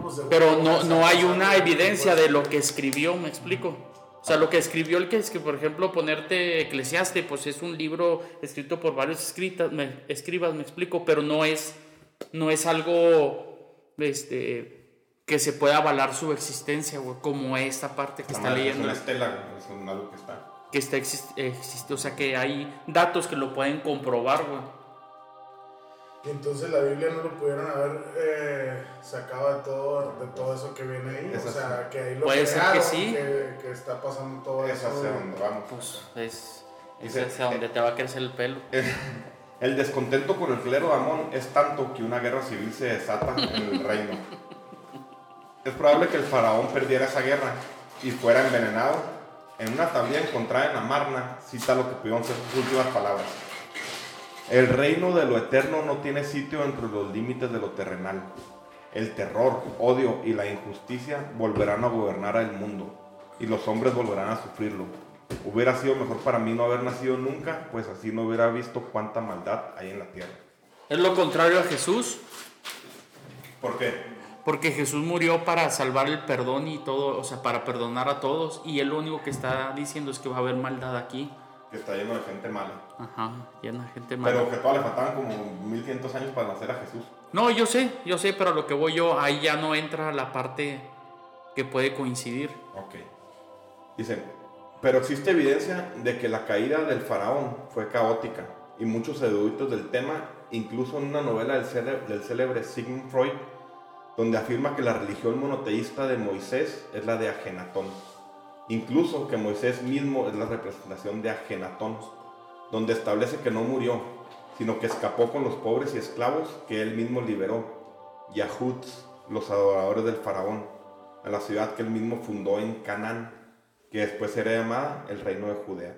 Speaker 2: Pues pero no, no hay una evidencia de lo que escribió, me explico. O sea, lo que escribió el que es que, por ejemplo, ponerte Eclesiaste, pues es un libro escrito por varios escritas, me, escribas, me explico, pero no es, no es algo este, que se pueda avalar su existencia, como esta parte que está leyendo.
Speaker 1: Es una estela, es algo que está
Speaker 2: que está existe, o sea, que hay datos que lo pueden comprobar, güey.
Speaker 3: Y entonces la Biblia no lo pudieron haber eh, sacado de todo, de todo eso que viene ahí. o sea, que ahí lo
Speaker 2: Puede ser que sí.
Speaker 3: Que, está pasando todo
Speaker 1: es eso. Es hacia donde vamos.
Speaker 2: Pues es, es hacia donde te va a crecer el pelo. (laughs)
Speaker 1: El, descontento con el clero de Amón es tanto que una guerra civil se desata en el reino. Es probable que el faraón perdiera esa guerra y fuera envenenado en una tablilla encontrada en Amarna, cita lo que pudieron ser sus últimas palabras. El reino de lo eterno no tiene sitio entre los límites de lo terrenal. El terror, odio y la injusticia volverán a gobernar al mundo, y los hombres volverán a sufrirlo. Hubiera sido mejor para mí no haber nacido nunca, pues así no hubiera visto cuánta maldad hay en la tierra.
Speaker 2: Es lo contrario a Jesús.
Speaker 1: ¿Por qué?
Speaker 2: Porque Jesús murió para salvar el perdón y todo, o sea, para perdonar a todos. Y él lo único que está diciendo es que va a haber maldad aquí.
Speaker 1: Que está lleno de gente mala.
Speaker 2: Ajá, lleno de gente mala.
Speaker 1: Pero que todavía le faltaban como 1500 años para nacer a Jesús.
Speaker 2: No, yo sé, yo sé, pero lo que voy yo, ahí ya no entra la parte que puede coincidir.
Speaker 1: Ok. Dice, pero existe evidencia de que la caída del faraón fue caótica. Y muchos eruditos del tema, incluso en una novela del célebre, del célebre Sigmund Freud, donde afirma que la religión monoteísta de Moisés es la de Agenatón. Incluso que Moisés mismo es la representación de Agenatón, donde establece que no murió, sino que escapó con los pobres y esclavos que él mismo liberó, Yahuts, los adoradores del faraón, a la ciudad que él mismo fundó en Canaán, que después será llamada el reino de Judea.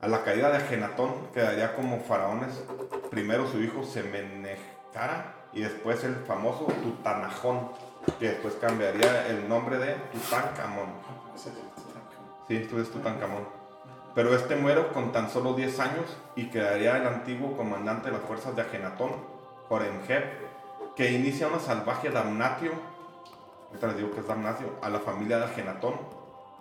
Speaker 1: A la caída de Agenatón quedaría como faraones primero su hijo Semenejara y después el famoso Tutanajón, que después cambiaría el nombre de Tutankamón. Sí, tú es Tutankamón. Pero este muere con tan solo 10 años y quedaría el antiguo comandante de las fuerzas de Agenatón, Horemheb, que inicia una salvaje damnatio, ahorita les digo que es damnatio, a la familia de Agenatón,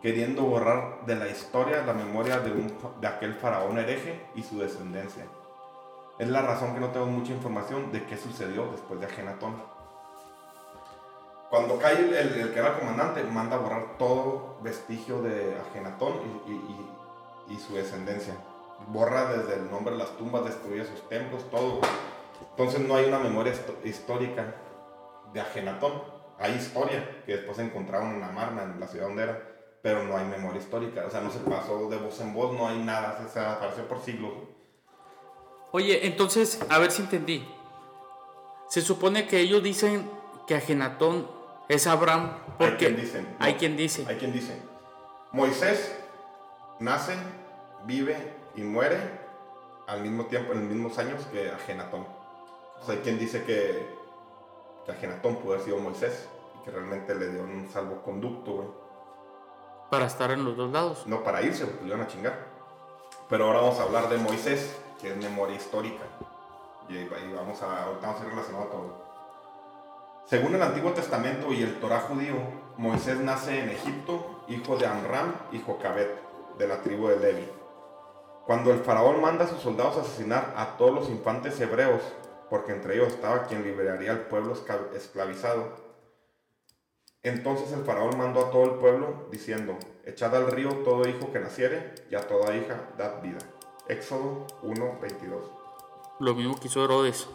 Speaker 1: queriendo borrar de la historia la memoria de, aquel faraón hereje y su descendencia. Es la razón que no tengo mucha información de qué sucedió después de Agenatón. Cuando cae el, que era comandante, manda a borrar todo vestigio de Agenatón y, y, su descendencia. Borra desde el nombre de las tumbas, destruye sus templos, todo. Entonces no hay una memoria histórica de Agenatón. Hay historia que después encontraron en Amarna, en la ciudad donde era, pero no hay memoria histórica. O sea, no se pasó de voz en voz, no hay nada, se desapareció por siglos.
Speaker 2: Oye, entonces, a ver si entendí. Se supone que ellos dicen que Agenatón es Abraham porque
Speaker 1: hay quien,
Speaker 2: hay quien dice.
Speaker 1: Hay quien dice. Moisés nace, vive y muere al mismo tiempo, en los mismos años que Agenatón. O sea, hay quien dice que, que Agenatón pudo haber sido Moisés y que realmente le dio un salvoconducto, güey.
Speaker 2: Para estar en los dos lados.
Speaker 1: No, para irse, porque le iban a chingar. Pero ahora vamos a hablar de Moisés que es memoria histórica. Y ahí vamos a, vamos a ir relacionado todo. Según el Antiguo Testamento y el Torah judío, Moisés nace en Egipto, hijo de Amram y Jocabet, de la tribu de Levi. Cuando el faraón manda a sus soldados a asesinar a todos los infantes hebreos, porque entre ellos estaba quien liberaría al pueblo esclavizado, entonces el faraón mandó a todo el pueblo diciendo, echad al río todo hijo que naciere y a toda hija dad vida. Éxodo 1, 22.
Speaker 2: Lo mismo que hizo Herodes.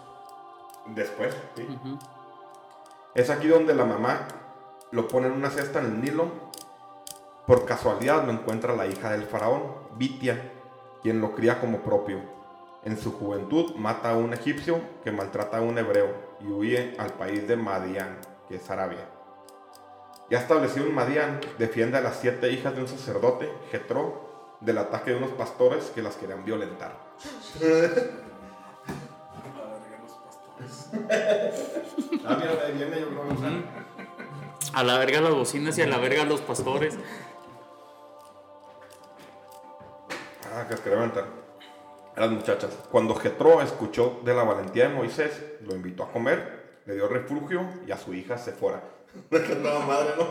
Speaker 1: Después, sí. Es aquí donde la mamá lo pone en una cesta en el Nilo. Por casualidad lo encuentra la hija del faraón, Vitia, quien lo cría como propio. En su juventud mata a un egipcio que maltrata a un hebreo y huye al país de Madián, que es Arabia. Ya establecido en Madián, defiende a las siete hijas de un sacerdote, Jetro, del ataque de unos pastores que las querían violentar.
Speaker 2: mira, ahí viene, yo creo A la verga las bocinas y a la verga los pastores.
Speaker 1: Ah, que quería levantar. Las muchachas. Cuando Jetro escuchó de la valentía de Moisés, lo invitó a comer, le dio refugio y a su hija se fuera. (laughs) madre, ¿no?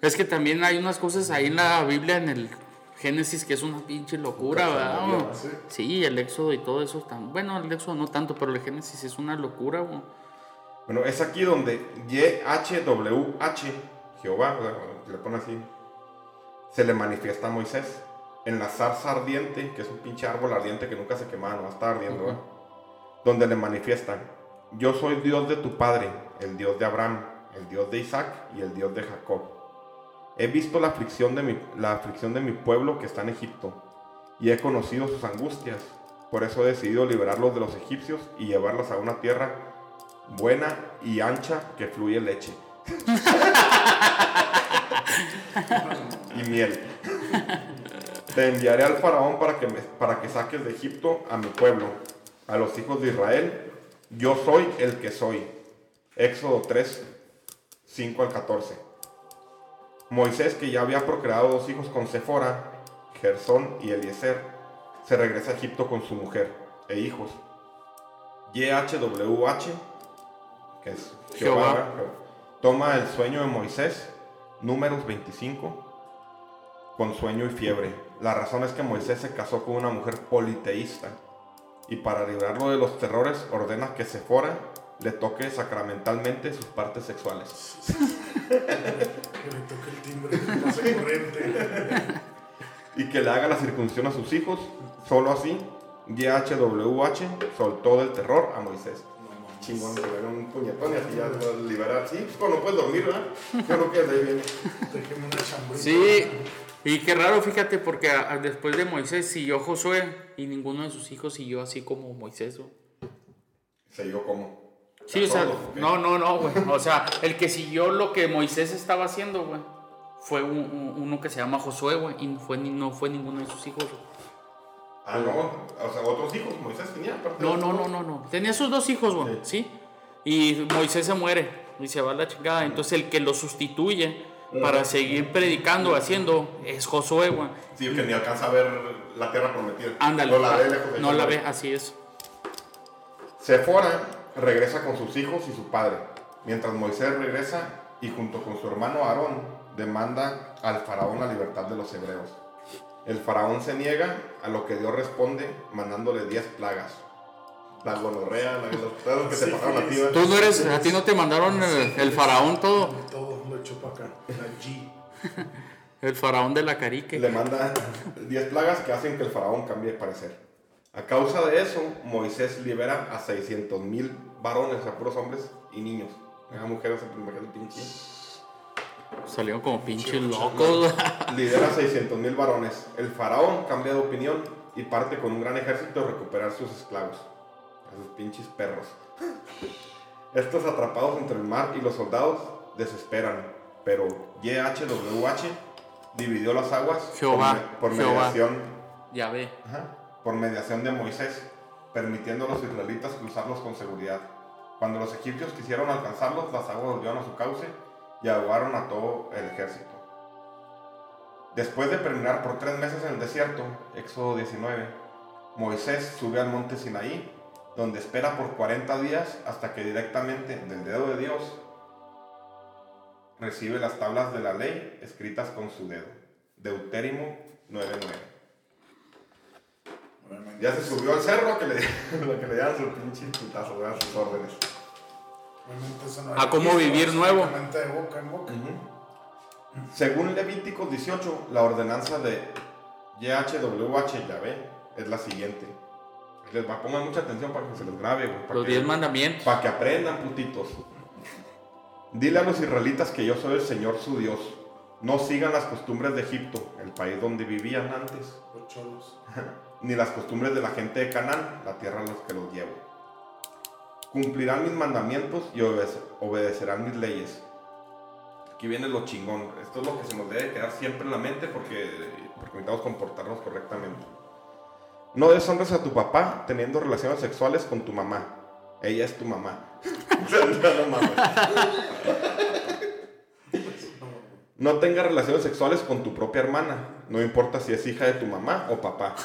Speaker 2: Es que también hay unas cosas ahí en la Biblia, en el Génesis, que es una pinche locura, ¿verdad? ¿sí? el Éxodo y todo eso. Tan, bueno, el Éxodo no tanto, pero el Génesis es una locura, güey.
Speaker 1: Bueno, es aquí donde YHWH, Jehová, le pone así, se le manifiesta a Moisés en la zarza ardiente, que es un pinche árbol ardiente que nunca se quemaba, no está ardiendo, ¿eh? Donde le manifiestan, yo soy Dios de tu padre, el Dios de Abraham, el Dios de Isaac y el Dios de Jacob. He visto la aflicción, de mi, la aflicción de mi pueblo que está en Egipto, y he conocido sus angustias. Por eso he decidido liberarlos de los egipcios y llevarlos a una tierra buena y ancha que fluye leche. (laughs) y miel. (laughs) Te enviaré al faraón para que, me, para que saques de Egipto a mi pueblo, a los hijos de Israel. Yo soy el que soy. Éxodo 3, 5 al 14. Moisés, que ya había procreado dos hijos con Sefora, Gersón y Eliezer, se regresa a Egipto con su mujer e hijos. YHWH, que es Jehová, toma el sueño de Moisés, números 25, con sueño y fiebre. La razón es que Moisés se casó con una mujer politeísta y para librarlo de los terrores ordena que Sefora le toque sacramentalmente sus partes sexuales. que le toque el timbre, pase corriente. y que le haga la circuncisión a sus hijos. Solo así, YHWH soltó del terror a Moisés. Chingón, le ven un puñetón y así ya lo liberar. Sí, pues no puedes dormir, ¿verdad? Yo creo que de ahí viene.
Speaker 2: Sí, y qué raro, fíjate, porque después de Moisés siguió Josué y ninguno de sus hijos siguió así como Moisés.
Speaker 1: ¿Siguió como?
Speaker 2: Sí, o sea, no, no, no, güey. O sea, el que siguió lo que Moisés estaba haciendo, güey, fue uno que se llama Josué, güey, y fue, no fue ninguno de sus hijos,
Speaker 1: Ah, no, o sea, otros hijos, Moisés tenía. aparte
Speaker 2: No, no, no, no, no. Tenía sus dos hijos, güey, ¿sí? Y Moisés se muere y se va a la chingada. Entonces el que lo sustituye para seguir predicando, haciendo, es Josué, güey.
Speaker 1: Sí, que ni alcanza a ver la tierra prometida.
Speaker 2: Ándale.
Speaker 1: No la ve lejos de
Speaker 2: No la ve, así es.
Speaker 1: Sefora regresa con sus hijos y su padre, mientras Moisés regresa y junto con su hermano Aarón demanda al faraón la libertad de los hebreos. El faraón se niega, a lo que Dios responde mandándole 10 plagas. La gonorrea, la, los pedos que te
Speaker 3: Sí,
Speaker 1: pasaron a ti.
Speaker 2: Tú no eres, a ti no te mandaron el, el faraón todo,
Speaker 3: Todo echó para acá. La G. (laughs)
Speaker 2: el faraón de la carique.
Speaker 1: Le manda 10 plagas que hacen que el faraón cambie de parecer. A causa de eso, Moisés libera a 600 mil varones, a puros hombres y niños. A mujeres, imagínate, pinche.
Speaker 2: Salieron como pinches locos. (laughs)
Speaker 1: Lidera 600 mil varones. El faraón cambia de opinión y parte con un gran ejército a recuperar sus esclavos. A sus pinches perros. (laughs) Estos atrapados entre el mar y los soldados desesperan. Pero YHWH dividió las aguas
Speaker 2: Jehová,
Speaker 1: por, me- por
Speaker 2: Jehová.
Speaker 1: mediación por de Moisés, permitiendo a los israelitas cruzarlos con seguridad. Cuando los egipcios quisieron alcanzarlos, las aguas volvieron a su cauce y ahogaron a todo el ejército. Después de terminar por tres meses en el desierto, Éxodo 19, Moisés sube al monte Sinaí, donde espera por 40 días hasta que directamente del dedo de Dios recibe las tablas de la ley escritas con su dedo. Deutérimo 9.9.
Speaker 3: Obviamente.
Speaker 1: Ya se subió al cerro a que le, a (laughs) que le dieran su pinche putazo, dieran sus órdenes.
Speaker 3: No
Speaker 2: A cómo
Speaker 3: registro,
Speaker 2: vivir nuevo.
Speaker 3: de boca en boca.
Speaker 1: Según Levíticos 18, la ordenanza de YHWH, Yahvé, es la siguiente. Les va a poner mucha atención para que se les grabe. Para
Speaker 2: Los
Speaker 1: que,
Speaker 2: diez mandamientos.
Speaker 1: para que aprendan, putitos. Dile a los israelitas que yo soy el Señor su Dios. No sigan las costumbres de Egipto, el país donde vivían antes.
Speaker 3: Los cholos. (laughs)
Speaker 1: ni las costumbres de la gente de Canaán, la tierra a los que los llevo. Cumplirán mis mandamientos y obede- obedecerán mis leyes. Aquí viene lo chingón. Esto es lo que se nos debe quedar siempre en la mente porque, porque necesitamos comportarnos correctamente. No deshonres a tu papá teniendo relaciones sexuales con tu mamá. Ella es tu mamá. (laughs) no tengas relaciones sexuales con tu propia hermana. No importa si es hija de tu mamá o papá. (laughs)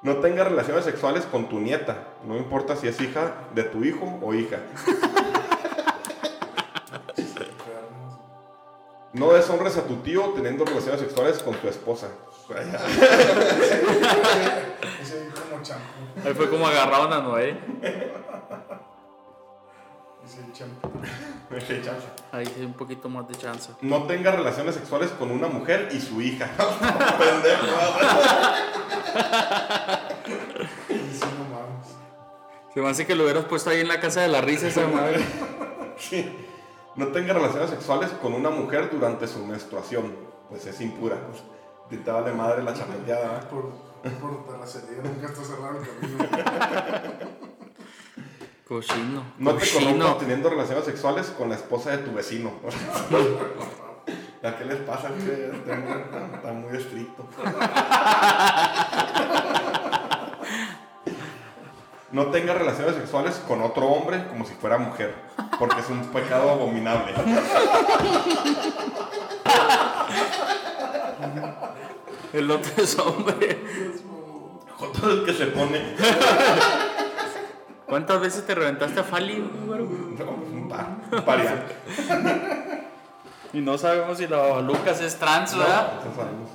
Speaker 1: No tengas relaciones sexuales con tu nieta. No importa si es hija de tu hijo o hija. No deshonres a tu tío teniendo relaciones sexuales con tu esposa. (laughs)
Speaker 3: Ese. Ahí
Speaker 2: fue como agarraban a Noé. (laughs) Ahí sí un poquito más de chance.
Speaker 1: No tengas relaciones sexuales con una mujer y su hija. (laughs) Pendejo.
Speaker 3: Y sí, no mames.
Speaker 2: Se me hace que lo hubieras puesto ahí en la casa de la risa esa madre. (laughs)
Speaker 1: Sí. No tenga relaciones sexuales con una mujer durante su menstruación, pues es impura. Te te vale madre la chapeteada. ¿eh?
Speaker 3: Por, por terracería nunca está cerrado el camino.
Speaker 2: Cochino.
Speaker 1: No te corrompas teniendo relaciones sexuales con la esposa de tu vecino. (laughs) ¿A qué les pasa? Está muy, está muy estricto. No tenga relaciones sexuales con otro hombre como si fuera mujer, porque es un pecado abominable. (laughs)
Speaker 2: El otro es hombre.
Speaker 1: Con todo el que se pone.
Speaker 2: ¿Cuántas veces te reventaste a Fali?
Speaker 1: No, un par, un.
Speaker 2: Y no sabemos si la Lucas es trans, ¿verdad?
Speaker 1: No sabemos.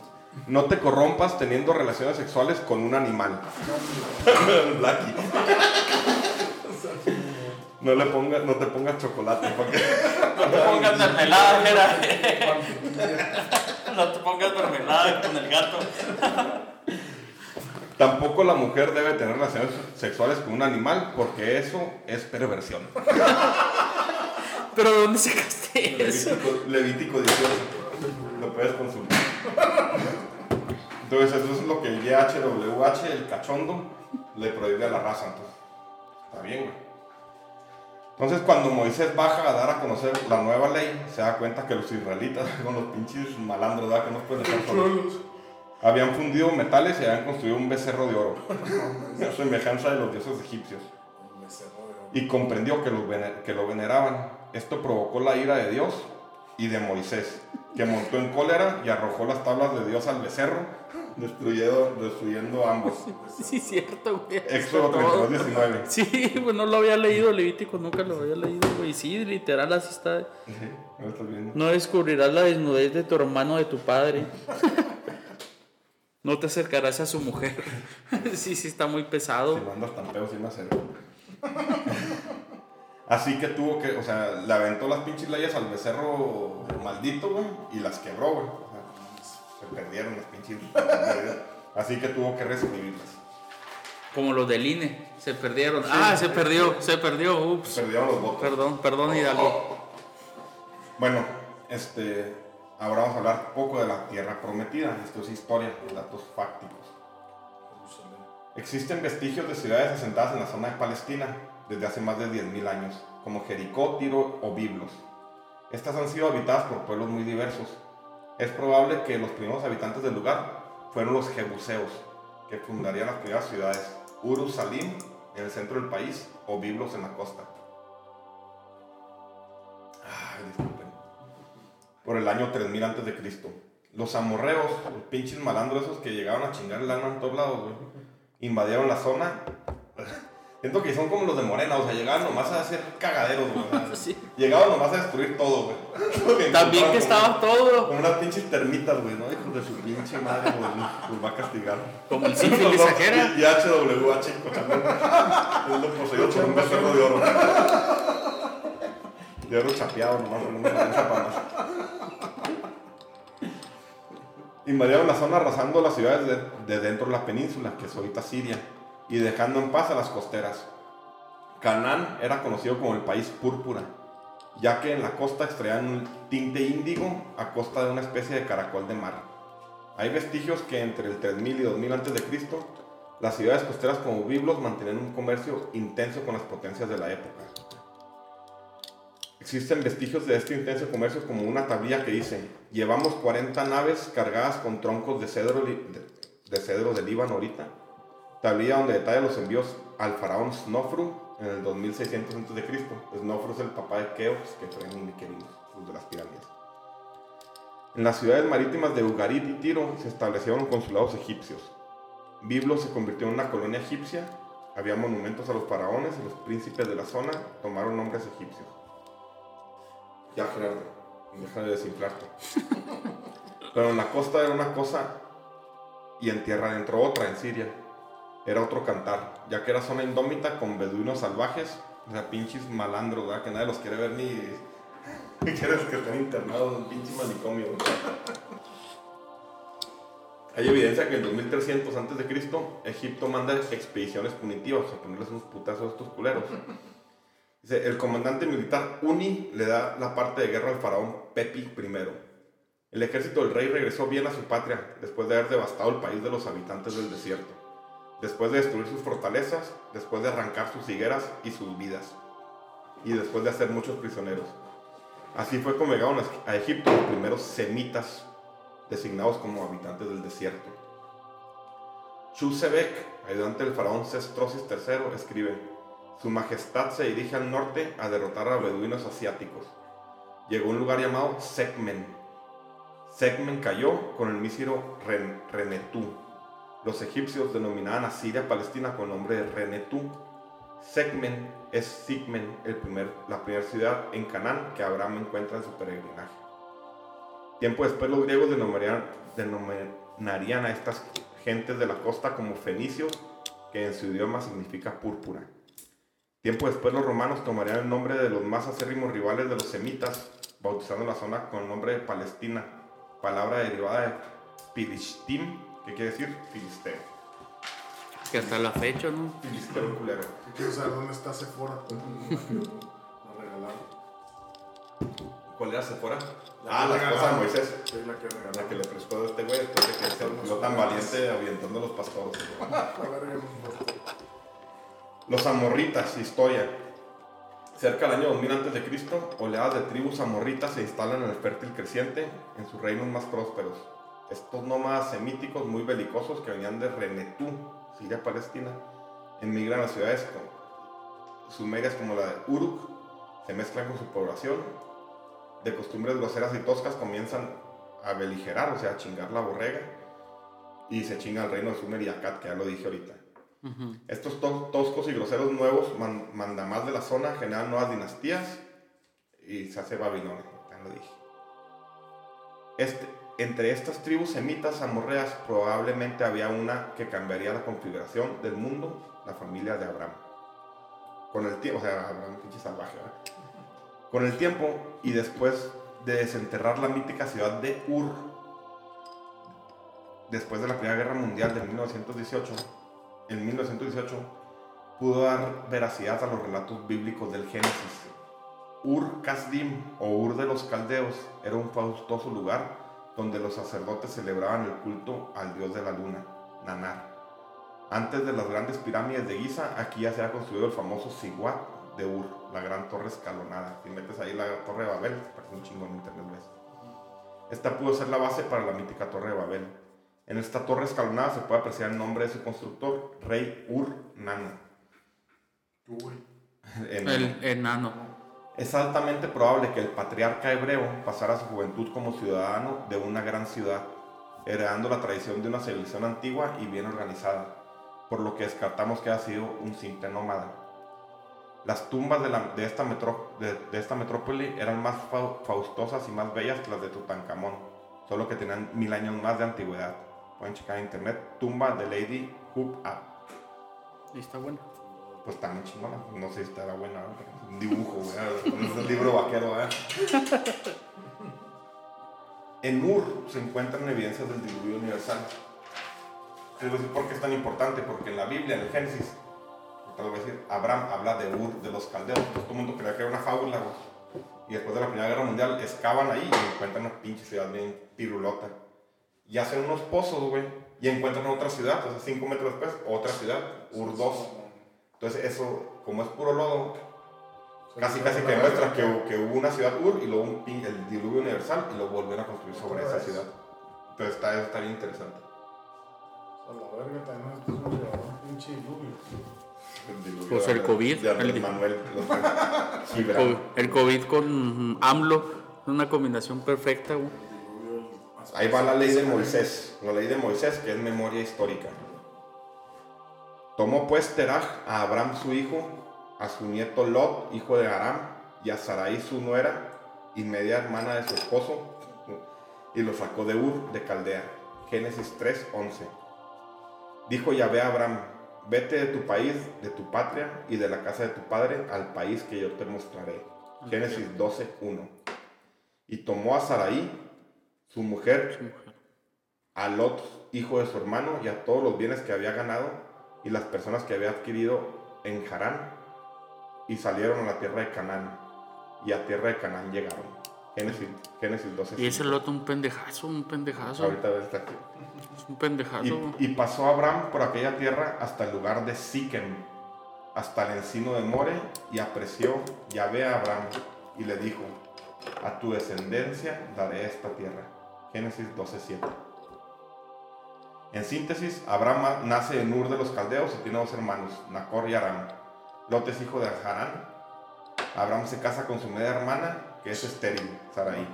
Speaker 1: No te corrompas teniendo relaciones sexuales con un animal. (laughs) Blacky. No le pongas, no te pongas chocolate porque
Speaker 2: No te pongas mermelada. (laughs) (laughs) No te pongas mermelada con el gato. (laughs)
Speaker 1: tampoco la mujer debe tener relaciones sexuales con un animal porque eso es perversión. (laughs)
Speaker 2: ¿Pero dónde sacaste eso?
Speaker 1: Levítico, Levítico 18. Lo puedes consultar. Entonces eso es lo que el YHWH, el cachondo, le prohíbe a la raza. Entonces, está bien, güey. Entonces cuando Moisés baja a dar a conocer la nueva ley, se da cuenta que los israelitas (laughs) son los pinches malandros, ¿verdad? Que no pueden dejar solos. Habían fundido metales y habían construido un becerro de oro, (laughs) a semejanza de los dioses egipcios. Y comprendió que lo, que lo veneraban. Esto provocó la ira de Dios y de Moisés, que montó en cólera y arrojó las tablas de Dios al becerro, destruyendo, destruyendo ambos. (laughs)
Speaker 2: Sí, cierto, güey.
Speaker 1: Éxodo 32, 19. (laughs)
Speaker 2: Sí, pues no lo había leído Levítico, nunca lo había leído, güey. Sí, literal, así está.
Speaker 1: Sí, lo estás viendo.
Speaker 2: No descubrirás la desnudez de tu hermano de tu padre. No te acercarás a su mujer. (laughs) Sí, sí, está muy pesado.
Speaker 1: Si lo andas tan feo, sí me acerco. Así que tuvo que, o sea, le aventó las pinches leyes al becerro maldito, güey, y las quebró, güey. Perdieron las pinches. Así que tuvo que reescribirlas.
Speaker 2: Como los del INE, se perdieron. Ah, se perdió, se perdió, ups.
Speaker 1: Perdieron los votos.
Speaker 2: Perdón, perdón, Hidalgo.
Speaker 1: Bueno, este, ahora vamos a hablar un poco de la tierra prometida. Esto es historia, datos fácticos. Existen vestigios de ciudades asentadas en la zona de Palestina desde hace más de 10.000 años, como Jericó, Tiro o Biblos. Estas han sido habitadas por pueblos muy diversos. Es probable que los primeros habitantes del lugar fueron los jebuseos, que fundarían las primeras ciudades, Urus Salim en el centro del país o Biblos en la costa. Ay, disculpen. Por el año 3000 antes de Cristo. Los amorreos, los pinches malandros esos que llegaban a chingar el lana en todos lados, invadieron la zona Siento que son como los de Morena, o sea, llegaban nomás a hacer cagaderos, güey. (laughs)
Speaker 2: Sí.
Speaker 1: Llegaban nomás a destruir todo, güey. (laughs)
Speaker 2: También que estaba todo.
Speaker 1: Como unas pinches termitas, güey, ¿no? Hijos de su pinche madre, güey. Los va a castigar.
Speaker 2: Como el (laughs) sífilis ajera.
Speaker 1: Y HWH. Es lo poseído por un becerro de oro. De oro chapeado, nomás, con una más. Invadieron la zona arrasando las ciudades de, de dentro de la península, que es ahorita Siria y dejando en paz a las costeras. Canaán era conocido como el país púrpura, ya que en la costa extraían un tinte índigo a costa de una especie de caracol de mar. Hay vestigios que entre el 3000 y 2000 a.C., las ciudades costeras como Biblos mantenían un comercio intenso con las potencias de la época. Existen vestigios de este intenso comercio como una tablilla que dice, llevamos 40 naves cargadas con troncos de cedro, de, cedro del Líbano ahorita tablilla donde detalla los envíos al faraón Snofru en el 2600 a.C. Snofru es el papá de Keops, que fue en los de las pirámides. En las ciudades marítimas de Ugarit y Tiro se establecieron consulados egipcios. Biblos se convirtió en una colonia egipcia, había monumentos a los faraones y los príncipes de la zona tomaron nombres egipcios. Ya, Gerardo, deja de desinflarte. (laughs) Pero en la costa era una cosa y en tierra adentro otra, en Siria era otro cantar, ya que era zona indómita con beduinos salvajes, o sea, pinches malandros, ¿verdad? Que nadie los quiere ver ni. (laughs) Quieres que estén internados en un pinche manicomio. Hay evidencia que en 2300 a.C. Egipto manda expediciones punitivas a ponerles unos putazos a estos culeros. Dice, el comandante militar Uni le da la parte de guerra al faraón Pepi I. El ejército del rey regresó bien a su patria después de haber devastado el país de los habitantes del desierto después de destruir sus fortalezas, después de arrancar sus higueras y sus vidas, y después de hacer muchos prisioneros. Así fue como llegaron a Egipto los primeros semitas, designados como habitantes del desierto. Chusebek, ayudante del faraón Sestrosis III, escribe, Su Majestad se dirige al norte a derrotar a beduinos asiáticos. Llegó a un lugar llamado Sekmen. Sekmen cayó con el mísero Renetú los egipcios denominaban a Siria Palestina con el nombre de Renetú. Segmen es Sigmen, la primera ciudad en Canaán que Abraham encuentra en su peregrinaje. Tiempo después los griegos denominarían, a estas gentes de la costa como fenicios, que en su idioma significa púrpura. Tiempo después los romanos tomarían el nombre de los más acérrimos rivales de los semitas, bautizando la zona con el nombre de Palestina, palabra derivada de Pilishtim, ¿Qué quiere decir? Filisteo.
Speaker 2: Que hasta la fecha, ¿no?
Speaker 1: Filisteo culero.
Speaker 3: Quiero saber dónde está Sephora. La regalaron.
Speaker 1: ¿Cuál era Sephora? Ah, la esposa de Moisés.
Speaker 3: Sí, la que regaló.
Speaker 1: La que le prestó a este güey después de que se volvió tan valiente avientando a los pastores. (laughs) Los amorritas, historia. Cerca del año 2000 a.C., oleadas de tribus amorritas se instalan en el fértil creciente en sus reinos más prósperos. Estos nómadas semíticos muy belicosos que venían de Renetú, Siria, Palestina, emigran a ciudades sumerias como la de Uruk, se mezclan con su población, de costumbres groseras y toscas comienzan a beligerar, o sea, a chingar la borrega, y se chinga el reino de Sumer y Akkad, que ya lo dije ahorita. Estos toscos y groseros nuevos manda más de la zona, generan nuevas dinastías y se hace Babilonia, ya lo dije. Este, entre estas tribus semitas amorreas probablemente había una que cambiaría la configuración del mundo, la familia de Abraham. Con el tiempo, o sea, Abraham pinche salvaje, Con el tiempo y después de desenterrar la mítica ciudad de Ur, después de la Primera Guerra Mundial de 1918, en 1918 pudo dar veracidad a los relatos bíblicos del Génesis. Ur Kasdim o Ur de los Caldeos era un faustoso lugar donde los sacerdotes celebraban el culto al dios de la luna, Nanar. Antes de las grandes pirámides de Giza, aquí ya se ha construido el famoso Siguat de Ur, la gran torre escalonada. Si metes ahí la torre de Babel, parece un chingo en internet, ¿ves? Esta pudo ser la base para la mítica torre de Babel. En esta torre escalonada se puede apreciar el nombre de su constructor, Rey Ur Nano. (laughs)
Speaker 2: El enano.
Speaker 1: Es altamente probable que el patriarca hebreo pasara su juventud como ciudadano de una gran ciudad, heredando la tradición de una civilización antigua y bien organizada, por lo que descartamos que haya sido un simple nómada. Las tumbas de, esta, de esta metrópoli eran más faustosas y más bellas que las de Tutankamón, solo que tenían mil años más de antigüedad pueden checar en internet, tumba de Lady.
Speaker 2: ¿Y está buena?
Speaker 1: Pues está muy chingona, no sé si estará buena, un dibujo, es un libro vaquero, (laughs) En Ur se encuentran evidencias del diluvio universal. Es decir, ¿por qué es tan importante? Porque en la Biblia, en el Génesis, te lo voy a decir, Abraham habla de Ur, de los caldeos. todo el mundo creía que era una fábula, Y después de la Primera Guerra Mundial, excavan ahí y encuentran una pinche ciudad bien pirulota y hacen unos pozos, güey, y encuentran otra ciudad, entonces cinco metros después, otra ciudad, Ur 2. Entonces eso, como es puro lodo, casi casi que demuestra que, que, hubo una ciudad Ur y luego un, el diluvio universal y lo volvieron a construir sobre esa ciudad. Entonces está, está bien interesante.
Speaker 3: A la verga también es un pinche diluvio.
Speaker 2: El diluvio pues el COVID. (laughs) el, Manuel, el COVID con AMLO, una combinación perfecta, güey.
Speaker 1: Ahí va la ley de Moisés, la ley de Moisés que es memoria histórica. Tomó pues Teraj a Abraham su hijo, a su nieto Lot, hijo de Aram, y a Sarai su nuera, y media hermana de su esposo, y lo sacó de Ur, de Caldea. Génesis 3, 11. Dijo Yahvé a Abraham, vete de tu país, de tu patria y de la casa de tu padre al país que yo te mostraré. Génesis 12, 1. Y tomó a Sarai, su mujer, a Lot, hijo de su hermano, y a todos los bienes que había ganado y las personas que había adquirido en Harán, y salieron a la tierra de Canaán, y a tierra de Canaán llegaron. Génesis, Génesis 12.
Speaker 2: Y ese Lot un pendejazo, un pendejazo.
Speaker 1: Ahorita está aquí.
Speaker 2: Es un pendejazo.
Speaker 1: Y, y, pasó Abraham por aquella tierra hasta el lugar de Siquem, hasta el encino de More, y apreció Yahvé a Abraham, y le dijo, a tu descendencia daré esta tierra. Génesis 12:7. En síntesis, Abraham nace en Ur de los Caldeos y tiene dos hermanos, Nacor y Aram. Lot es hijo de Harán. Abraham se casa con su media hermana, que es estéril, Sarai.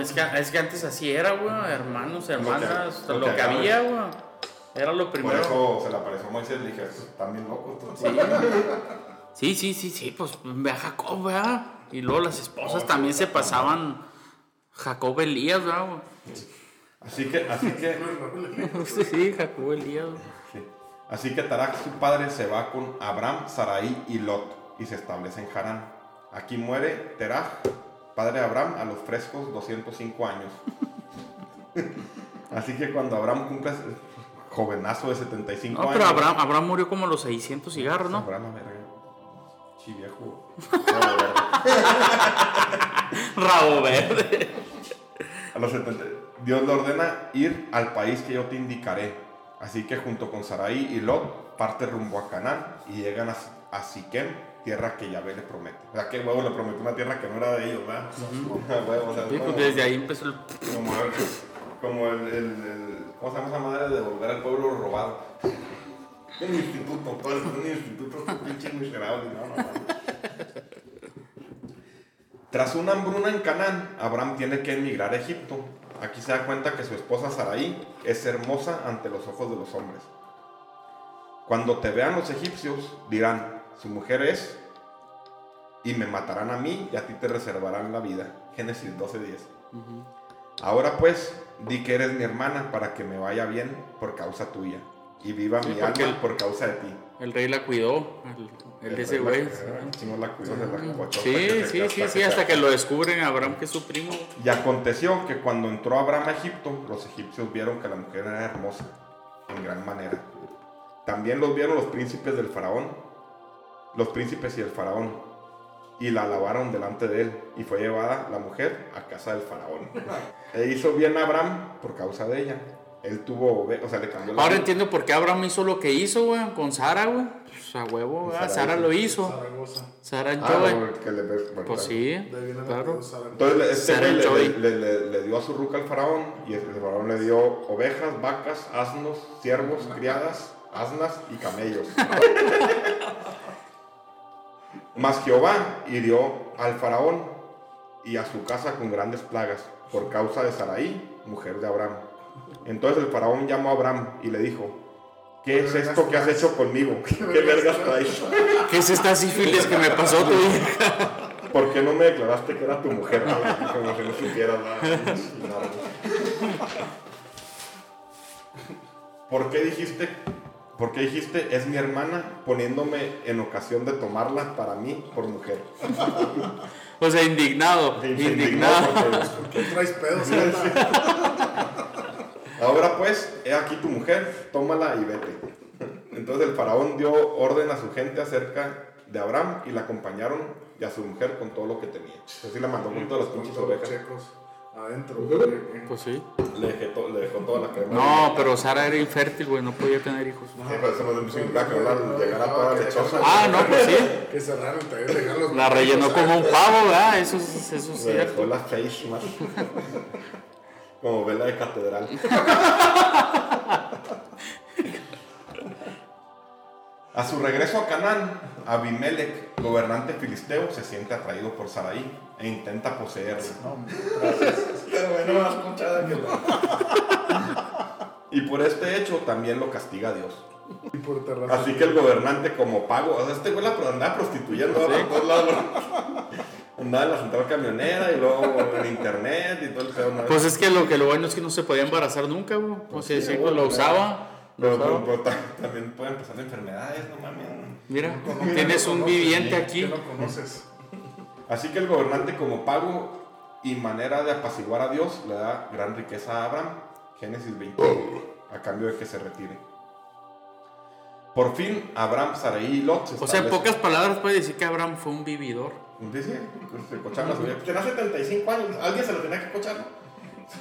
Speaker 2: es, que, es que antes así era, güey, hermanos, hermanas, lo que, había, güey. Era lo primero.
Speaker 1: Por eso se le apareció a Moisés y le dije, están bien locos.
Speaker 2: Sí. sí, sí, sí, pues ve a Jacob, ¿verdad? Y luego las esposas también se pasaban Jacob Elías, ¿no?
Speaker 1: Así que, así que.
Speaker 2: sí, Jacob Elías.
Speaker 1: Así que Tarak, su padre, se va con Abraham, Sarai y Lot y se establece en Harán. Aquí muere Terah, padre de Abraham, a los frescos 205 años. Así que cuando Abraham cumple jovenazo de 75
Speaker 2: no,
Speaker 1: años.
Speaker 2: pero Abraham, Abraham murió como a los 600 cigarros, ¿no?
Speaker 1: Abraham, Sí, viejo.
Speaker 2: Rabo verde.
Speaker 1: A los 70. Dios le ordena ir al país que yo te indicaré. Así que junto con Sarai y Lot parte rumbo a Canaán y llegan a, Siquem, tierra que Yahvé le promete. O sea, que huevo le prometió una tierra que no era de ellos, ¿verdad?
Speaker 2: Pues (laughs) desde ahí empezó el...
Speaker 1: Como el, el, el- ¿Cómo se llama esa madre de volver al pueblo robado? (laughs) Un instituto, todo es un instituto, (laughs) pinche miserable, no, no, no. Tras una hambruna en Canaán, Abraham tiene que emigrar a Egipto. Aquí se da cuenta que su esposa Saraí es hermosa ante los ojos de los hombres. Cuando te vean los egipcios, dirán, su mujer es, y me matarán a mí y a ti te reservarán la vida. Génesis 12:10. Ahora pues, di que eres mi hermana para que me vaya bien por causa tuya y viva
Speaker 2: Sí,
Speaker 1: mi
Speaker 2: porque
Speaker 1: alma por causa de ti.
Speaker 2: El rey la cuidó, el, el de ese güey.
Speaker 1: Si no la cuidó, se la
Speaker 2: Sí,
Speaker 1: que-
Speaker 2: sí,
Speaker 1: hasta
Speaker 2: sí,
Speaker 1: que
Speaker 2: sí, hasta que lo descubren Abraham, que es su primo.
Speaker 1: Y aconteció que cuando entró Abraham a Egipto, los egipcios vieron que la mujer era hermosa, en gran manera. También los vieron los príncipes del faraón, los príncipes y el faraón, y la alabaron delante de él, y fue llevada la mujer a casa del faraón. (laughs) E hizo bien a Abraham por causa de ella. Él tuvo, o sea, le cambió la
Speaker 2: Ahora entiendo por qué Abraham hizo lo que hizo, güey, con Sara, güey. Pues a huevo.
Speaker 1: Sara
Speaker 2: Sara
Speaker 1: hizo.
Speaker 2: lo hizo. Sara
Speaker 1: Ah,
Speaker 2: Joy.
Speaker 1: no, que le bueno,
Speaker 2: Pues sí, claro.
Speaker 1: Entonces le- este
Speaker 2: Sarah
Speaker 1: güey le,
Speaker 2: Joy.
Speaker 1: le- le- le dio a su ruca al faraón y el faraón le dio ovejas, vacas, asnos, ciervos, criadas, asnas y camellos. Mas Jehová hirió al faraón y a su casa con grandes plagas por causa de Saraí, mujer de Abraham. Entonces el faraón llamó a Abraham y le dijo, ¿qué es esto que has hecho conmigo? (laughs) ¿Qué vergas traes?
Speaker 2: ¿Qué es esta sífilis que me pasó tu (laughs) hija?
Speaker 1: ¿Por qué no me declaraste que era tu mujer? (laughs) Como si no supieras nada. ¿Por qué dijiste, por qué dijiste es mi hermana poniéndome en ocasión de tomarla para mí por mujer?
Speaker 2: O sea, indignado, indignado.
Speaker 3: ¿Por qué traes pedos?
Speaker 1: Ahora pues, he aquí tu mujer, tómala y vete. Entonces el faraón dio orden a su gente acerca de Abraham y la acompañaron y a su mujer con todo lo que tenía. Así la mandó con todas las pinches ovejas.
Speaker 3: checos adentro.
Speaker 2: Pues sí.
Speaker 1: Le, dejé to- le dejó toda la crema.
Speaker 2: No, pero Sara era infértil, güey, no podía tener hijos.
Speaker 1: Sí, pero eso no que no llegara toda lechosa.
Speaker 2: Ah, no, pues sí.
Speaker 3: Que cerraron también, dejaron los
Speaker 2: La rellenó como un pavo, ¿verdad? Eso, es- eso es
Speaker 1: Le dejó la face más. (laughs) Como vela de catedral. A su regreso a Canaán, Abimelech, gobernante filisteo, se siente atraído por Saraí e intenta poseerla. Pero bueno, más conchada que la- Y por este hecho también lo castiga Dios.
Speaker 3: Y por terraza.
Speaker 1: Así que el gobernante como pago, o sea, este güey la andaba prostituyendo todos lados. Andaba en la central camionera y luego en internet y todo el pedo.
Speaker 2: Pues es que lo que lo bueno es que no se podía embarazar nunca, güey. O sea, sí, lo usaba. lo
Speaker 1: Pero, también pueden pasar enfermedades, no mames.
Speaker 2: Mira, tienes un
Speaker 3: conoces,
Speaker 2: viviente
Speaker 3: Que
Speaker 2: aquí.
Speaker 3: no conoces.
Speaker 1: Así que el gobernante como pago y manera de apaciguar a Dios le da gran riqueza a Abraham, Génesis 20, a cambio de que se retire. Por fin, Abraham, Sarai y Lot se
Speaker 2: O sea, en pocas palabras puede decir que Abraham fue un vividor.
Speaker 1: Sí, sí, se cocharon a su vida. Tenía 75 años, alguien se lo tenía que cochar.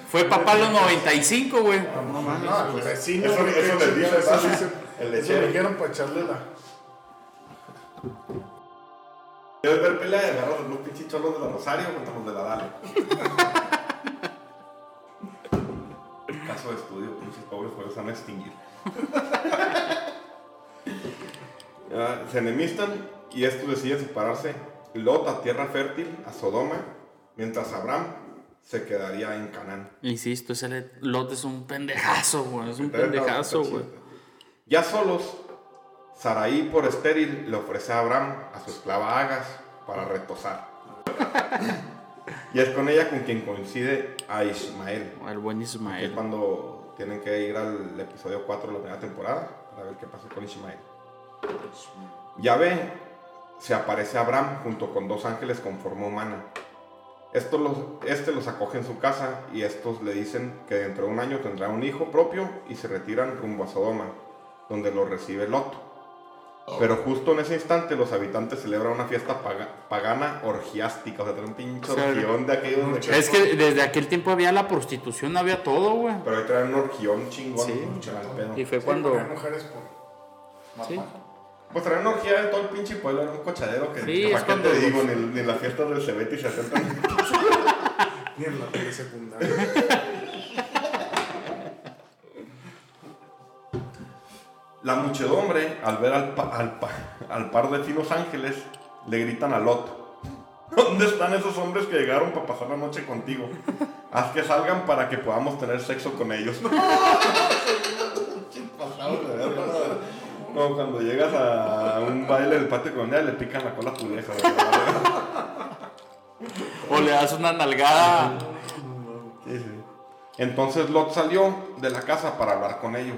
Speaker 2: Fue papá los 95, güey.
Speaker 3: No mames. No, el vecino.
Speaker 1: Eso-
Speaker 3: güey,
Speaker 1: eso dice,
Speaker 3: eso dice-
Speaker 1: El
Speaker 3: Eso
Speaker 1: lechero.
Speaker 3: dijeron para echarle la.
Speaker 1: Debes ver pelea de agarrar los pinches cholos de la Rosario contra los de la Dale. Caso de estudio, pinches pobres se van a extinguir. (laughs) Se enemistan y estos deciden separarse. Lot a tierra fértil, a Sodoma, mientras Abraham se quedaría en Canaán.
Speaker 2: Insisto, ese Lot es un pendejazo, güey. Es un pendejazo, güey.
Speaker 1: Ya solos, Saraí por estéril le ofrece a Abraham a su esclava Agas para retosar. (laughs) y es con ella con quien coincide a Ismael.
Speaker 2: El buen
Speaker 1: Que es
Speaker 2: Ismael.
Speaker 1: cuando tienen que ir al episodio 4 de la primera temporada para ver qué pasó con Ismael. Yahvé se aparece a Abraham junto con dos ángeles con forma humana. Estos los, este los acoge en su casa y estos le dicen que dentro de un año tendrá un hijo propio y se retiran rumbo a Sodoma, donde lo recibe Lot. Pero justo en ese instante los habitantes celebran una fiesta paga- pagana orgiástica, o sea, traen un pinche
Speaker 2: O sea,
Speaker 1: orgión de aquellos de
Speaker 2: Es que desde aquel tiempo había la prostitución, había todo, güey.
Speaker 1: Pero ahí traen un orgión chingón.
Speaker 2: Sí.
Speaker 1: pedo.
Speaker 2: Y fue
Speaker 3: Sí,
Speaker 2: cuando.
Speaker 3: mujeres por.
Speaker 2: Sí.
Speaker 1: Pues era una orgía en todo el pinche pueblo, era un cochadero que.
Speaker 2: Sí, es cuando...
Speaker 1: te digo, ni, en las fiestas del Cebete se acercan.
Speaker 3: ni en la tele secundaria.
Speaker 1: La muchedumbre, al ver al, al, pa, al, par de finos ángeles, le gritan a Lot: ¿Dónde están esos hombres que llegaron para pasar la noche contigo? Haz que salgan para que podamos tener sexo con ellos. (laughs) No, cuando llegas a un baile del patio colonial le pican la cola a tu vieja. (laughs)
Speaker 2: O le das una nalgada.
Speaker 1: Entonces Lot salió de la casa para hablar con ellos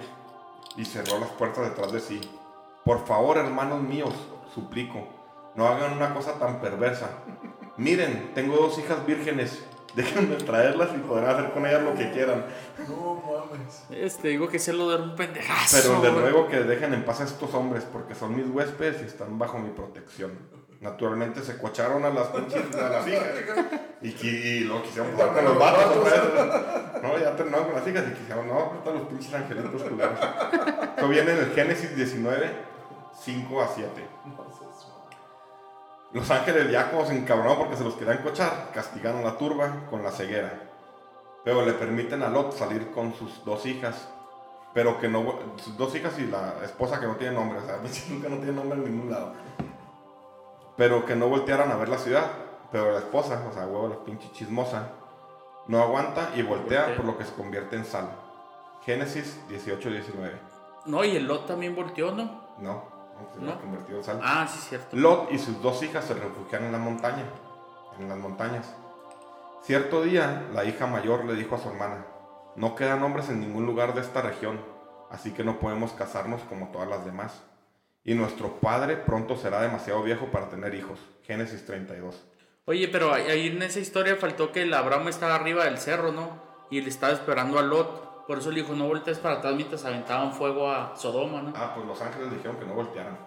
Speaker 1: y cerró las puertas detrás de sí. Por favor, hermanos míos, suplico, no hagan una cosa tan perversa. Miren, tengo dos hijas vírgenes. Déjenme traerlas y podrán hacer con ellas lo que quieran.
Speaker 3: No mames.
Speaker 2: Este, digo que se lo de un pendejazo.
Speaker 1: Pero les
Speaker 2: güey.
Speaker 1: ruego que dejen en paz a estos hombres porque son mis huéspedes y están bajo mi protección. Naturalmente se cocharon a las pinches, a las hijas y, y lo quisieron jugar con los vatos otra vez. No, ya terminaron con las hijas y quisieron, no, ahorita los pinches angelitos culeros. Esto viene en el Génesis 19, 5 a 7. Los ángeles como se encabronaron porque se los querían cochar, castigaron a la turba con la ceguera. Pero le permiten a Lot salir con sus dos hijas, pero que no, sus dos hijas y la esposa que no tiene nombre, o sea, (laughs) nunca no tiene nombre en ningún lado. Pero que no voltearan a ver la ciudad, pero la esposa, o sea, huevo, la pinche chismosa, no aguanta y voltea,
Speaker 2: Voltea.
Speaker 1: por lo que se convierte en sal. Génesis 18, 19.
Speaker 2: No, y el Lot también volteó, ¿no?
Speaker 1: No, No. en.
Speaker 2: Ah, sí, cierto.
Speaker 1: Lot y sus dos hijas se refugiaron en la montaña, en las montañas. Cierto día, la hija mayor le dijo a su hermana, no quedan hombres en ningún lugar de esta región, así que no podemos casarnos como todas las demás. Y nuestro padre pronto será demasiado viejo para tener hijos. Génesis 32.
Speaker 2: Oye, pero ahí- ahí en esa historia faltó que el Abraham estaba arriba del cerro, ¿no? Y le estaba esperando a Lot. Por eso le dijo, no voltees para atrás mientras aventaban fuego a Sodoma, ¿no?
Speaker 1: Ah, pues los ángeles dijeron que no voltearan.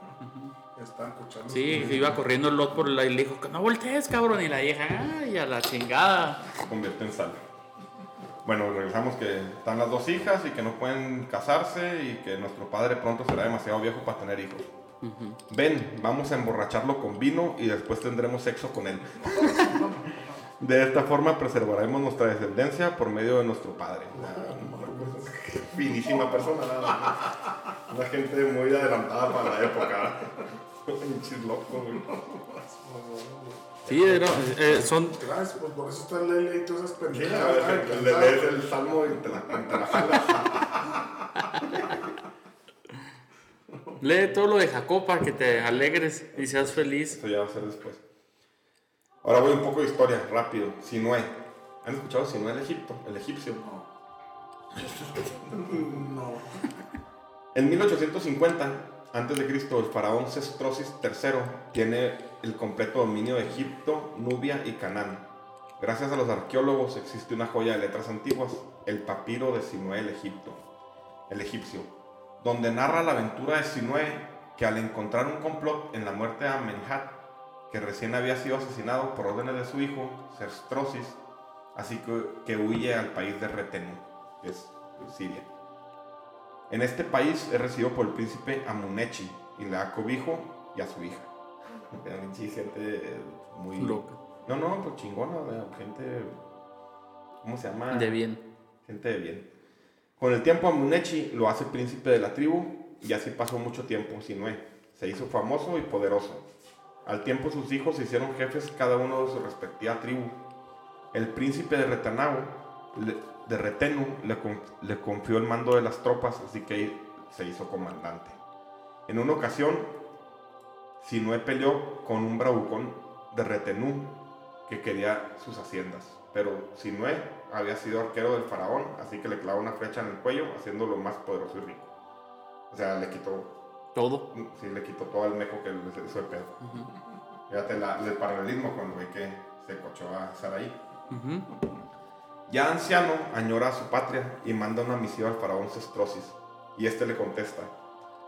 Speaker 3: Están escuchando.
Speaker 2: Sí, que iba corriendo el Lot por la y le dijo, que no voltees, cabrón. Y la vieja, ay, a la chingada.
Speaker 1: Se convierte en sal. Bueno, regresamos que están las dos hijas y que no pueden casarse y que nuestro padre pronto será demasiado viejo para tener hijos. Ven, vamos a emborracharlo con vino y después tendremos sexo con él. (laughs) De esta forma preservaremos nuestra descendencia por medio de nuestro padre. Finísima persona, nada más. Una gente muy adelantada para la época. (laughs) Locos, güey.
Speaker 2: Sí, era- eh, son...
Speaker 3: Gracias, pues por eso está el ley y todas esas
Speaker 1: Sí,
Speaker 3: pendejadas.
Speaker 1: le lees el salmo y te la, te la jalas. (laughs)
Speaker 2: Lee todo lo de Jacob para que te alegres y seas feliz.
Speaker 1: Eso ya va a ser después. Ahora voy un poco de historia, rápido. Sinué. ¿Han escuchado Sinué el Egipto? El egipcio. En 1850 antes de Cristo, el faraón Sestrosis III tiene el completo dominio de Egipto, Nubia y Canaán. Gracias a los arqueólogos existe una joya de letras antiguas, el papiro de Sinué el Egipto, el egipcio, donde narra la aventura de Sinué que al encontrar un complot en la muerte de Amenhat, que recién había sido asesinado por órdenes de su hijo, Sestrosis, así que, que huye al país de Retenu, es Siria. En este país es recibido por el príncipe Amunechi y le da cobijo y a su hija. (laughs) Pinche gente muy...
Speaker 2: Loca.
Speaker 1: No, no, pues chingona, gente... ¿Cómo se llama?
Speaker 2: De bien.
Speaker 1: Gente de bien. Con el tiempo Amunechi lo hace príncipe de la tribu y así pasó mucho tiempo Sinué. Se hizo famoso y poderoso. Al tiempo sus hijos se hicieron jefes cada uno de su respectiva tribu. El príncipe de Retanao, le- de Retenu, le, con- le confió el mando de las tropas, así que se hizo comandante. En una ocasión, Sinué peleó con un bravucón de Retenú que quería sus haciendas. Pero Sinué había sido arquero del faraón, así que le clavó una flecha en el cuello, haciéndolo más poderoso y rico. O sea, le quitó,
Speaker 2: Todo.
Speaker 1: sí, le quitó todo el meco que le hizo de pedo. Fíjate la- el paralelismo cuando ve que se cochó a Saraí.
Speaker 2: Ujú.
Speaker 1: Ya anciano, añora a su patria y manda una misiva al faraón Sestrosis. Y este le contesta: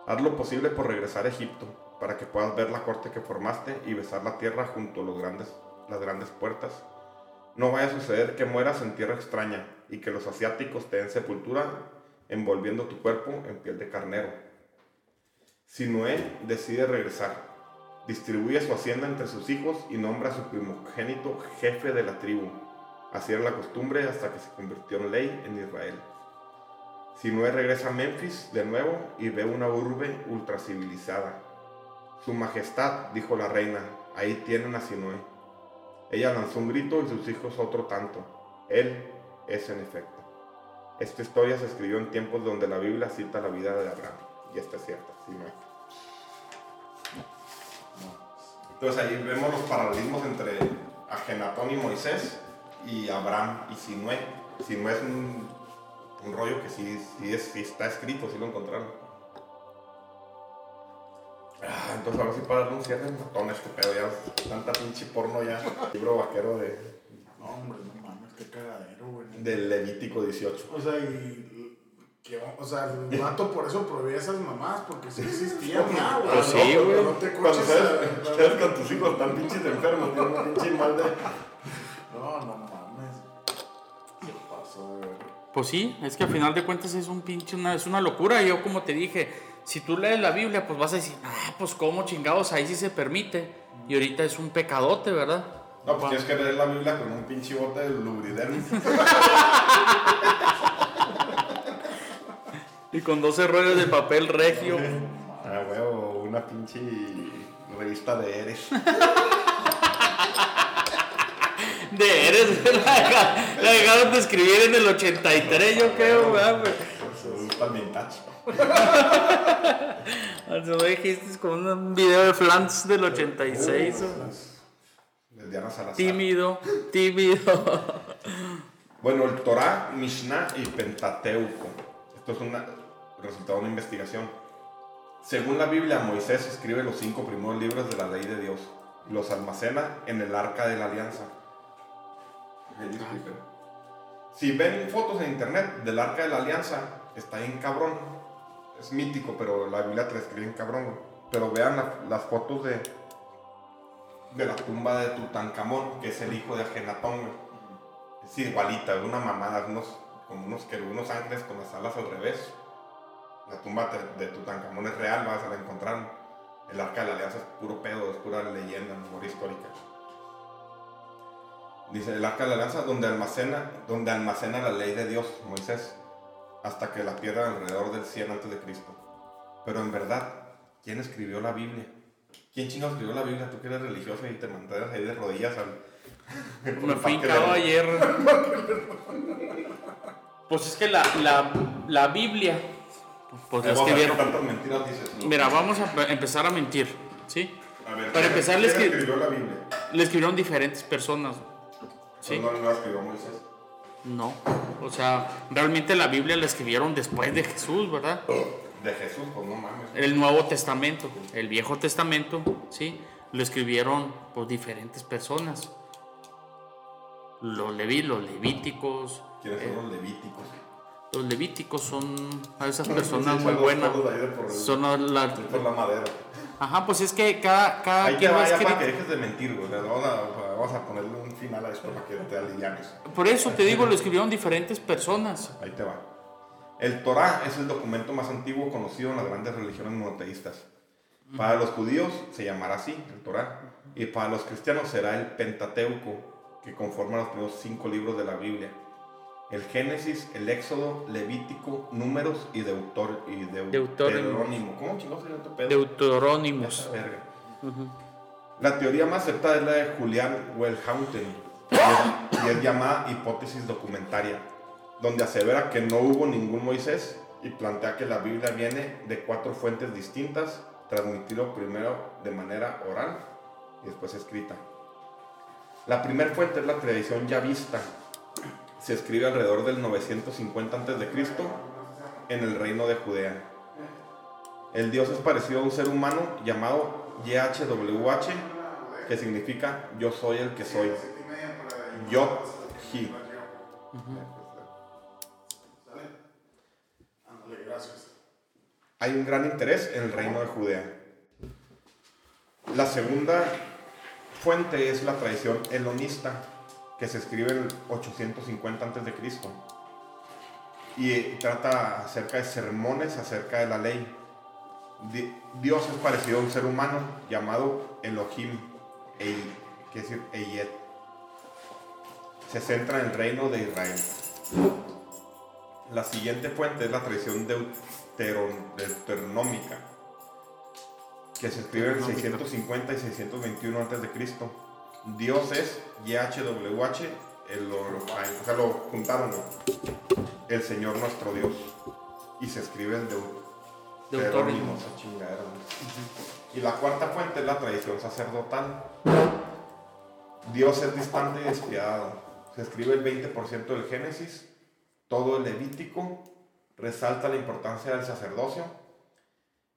Speaker 1: Haz lo posible por regresar a Egipto, para que puedas ver la corte que formaste y besar la tierra junto a los grandes, las grandes puertas. No vaya a suceder que mueras en tierra extraña y que los asiáticos te den sepultura envolviendo tu cuerpo en piel de carnero. Sinué decide regresar. Distribuye su hacienda entre sus hijos y nombra a su primogénito jefe de la tribu. Así era la costumbre hasta que se convirtió en ley en Israel. Sinue regresa a Memphis de nuevo y ve una urbe ultra civilizada. Su majestad, dijo la reina, ahí tienen a Sinue. Ella lanzó un grito y sus hijos otro tanto. Él es en efecto. Esta historia se escribió en tiempos donde la Biblia cita la vida de Abraham. Y esta es cierta, Sinue. Entonces ahí vemos los paralelismos entre Agenatón y Moisés y Abraham y Sinue. Sinue es un, un rollo que sí, sí, es, sí está escrito, sí lo encontraron. Ah, entonces ahora sí para darle un cierre matón este pedo, ya tanta pinche porno ya. (laughs) Libro vaquero de...
Speaker 3: No, hombre, no mames, qué cagadero, güey.
Speaker 1: Del Levítico 18.
Speaker 3: O sea, y... Que, o sea, el vato por eso prohibía esas mamás, porque sí existían (laughs) ya, güey.
Speaker 2: Pues sí, güey.
Speaker 3: No te
Speaker 1: Cuando
Speaker 3: coches
Speaker 1: ustedes, con tus hijos están pinches enfermos, tienen un pinche mal de...
Speaker 3: No, no
Speaker 2: Pues sí, es que al final de cuentas es un pinche, una, es una locura. Yo como te dije, si tú lees la Biblia, pues vas a decir, ah, pues cómo chingados, ahí sí se permite. Y ahorita es un pecadote, ¿verdad?
Speaker 1: No, pues tienes que leer la Biblia con un pinche bote de lubridermis. (laughs)
Speaker 2: Y con 12 rollos de papel regio.
Speaker 1: Ah, huevo, una pinche revista de Eres. (laughs)
Speaker 2: De eres, la deja- la dejaron de escribir en el 83, yo creo,
Speaker 1: palmintacho.
Speaker 2: No dijiste con un video de Flans del 86. o-
Speaker 1: De Diana Salazar.
Speaker 2: Tímido, tímido.
Speaker 1: Bueno, el Torah, Mishnah y Pentateuco. Esto es un resultado de una investigación. Según la Biblia, Moisés escribe los cinco primeros libros de la ley de Dios los almacena en el arca de la alianza. Si ven fotos en internet del arca de la alianza, está en cabrón. Es mítico, pero la Biblia te la escribe en cabrón. Pero vean la- las fotos de, de la tumba de Tutankamón, que es el hijo de Agenatón. güey. Es igualita, es una mamada, unos, como unos, querubines, ángeles con las alas al revés. La tumba de Tutankamón es real, vas a la encontrar. El arca de la alianza es puro pedo, es pura leyenda, memoria histórica. Dice el arca de la alianza donde almacena, donde almacena la ley de Dios, Moisés, hasta que la pierda alrededor del 100 antes de Cristo. Pero en verdad, ¿quién escribió la Biblia? ¿Quién chingo escribió la Biblia? Tú que eres religioso y te mantienes ahí de rodillas al... (laughs)
Speaker 2: Me fui ayer. (laughs) Pues es que la, la, la Biblia, pues
Speaker 1: qué
Speaker 2: escribieron.
Speaker 1: tantas mentiras dices. ¿no?
Speaker 2: Mira, vamos a pe- empezar a mentir, ¿sí?
Speaker 1: A ver,
Speaker 2: para
Speaker 1: ¿quién-
Speaker 2: empezar,
Speaker 1: ¿quién
Speaker 2: les que-
Speaker 1: escribió la Biblia?
Speaker 2: Le escribieron diferentes personas, ¿sí?
Speaker 1: No, no escribió Moisés.
Speaker 2: No, o sea, realmente la Biblia la escribieron después de Jesús, ¿verdad?
Speaker 1: De Jesús, pues no mames.
Speaker 2: El Nuevo Testamento, el Viejo Testamento, ¿sí? Lo escribieron por diferentes personas. Los, leví, los levíticos.
Speaker 1: ¿Quiénes
Speaker 2: eh,
Speaker 1: son los levíticos?
Speaker 2: los levíticos son a esas personas muy buenas. Son la-
Speaker 1: por la madera.
Speaker 2: Ajá, pues es que cada, cada
Speaker 1: Ahí te
Speaker 2: quien lo ha
Speaker 1: vaya para que dejes de mentir, güey. O sea, Vamos a, ponerle un final a esto para que te alivianes.
Speaker 2: Por eso te digo, lo escribieron diferentes personas.
Speaker 1: Ahí te va. El Torah es el documento más antiguo conocido en las grandes religiones monoteístas. Para los judíos se llamará así, el Torah. Y para los cristianos será el Pentateuco, que conforma los primeros cinco libros de la Biblia. El Génesis, el Éxodo, Levítico, Números y, Deutor, y Deu-
Speaker 2: Deuterónimo.
Speaker 1: Deuterónimo. ¿Cómo chingados se llama este pedo? La teoría más aceptada es la de Julian es- y es llamada hipótesis documentaria, donde asevera que no hubo ningún Moisés y plantea que la Biblia viene de cuatro fuentes distintas, transmitido primero de manera oral y después escrita. La primera fuente es la tradición ya vista. Se escribe alrededor del 950 a.C. en el reino de Judea. El dios es parecido a un ser humano llamado YHWH, que significa yo soy el que soy.
Speaker 3: Ándale, gracias.
Speaker 1: Hay un gran interés en el reino de Judea. La segunda fuente es la tradición helonista, que se escribe en el 850 a.C. y trata acerca de sermones acerca de la ley. Di- Dios es parecido a un ser humano llamado Elohim, Ei, que decir, Eyet. Se centra en el reino de Israel. La siguiente fuente es la tradición deuteronómica, que se escribe en 650 y 621 a.C. Dios es YHWH, el, o sea, lo juntaron, el Señor nuestro Dios. Y se escribe en Deuterónimo. Y la cuarta fuente es la tradición sacerdotal. Dios es distante y despiadado. Se escribe el 20% del Génesis, todo el Levítico, resalta la importancia del sacerdocio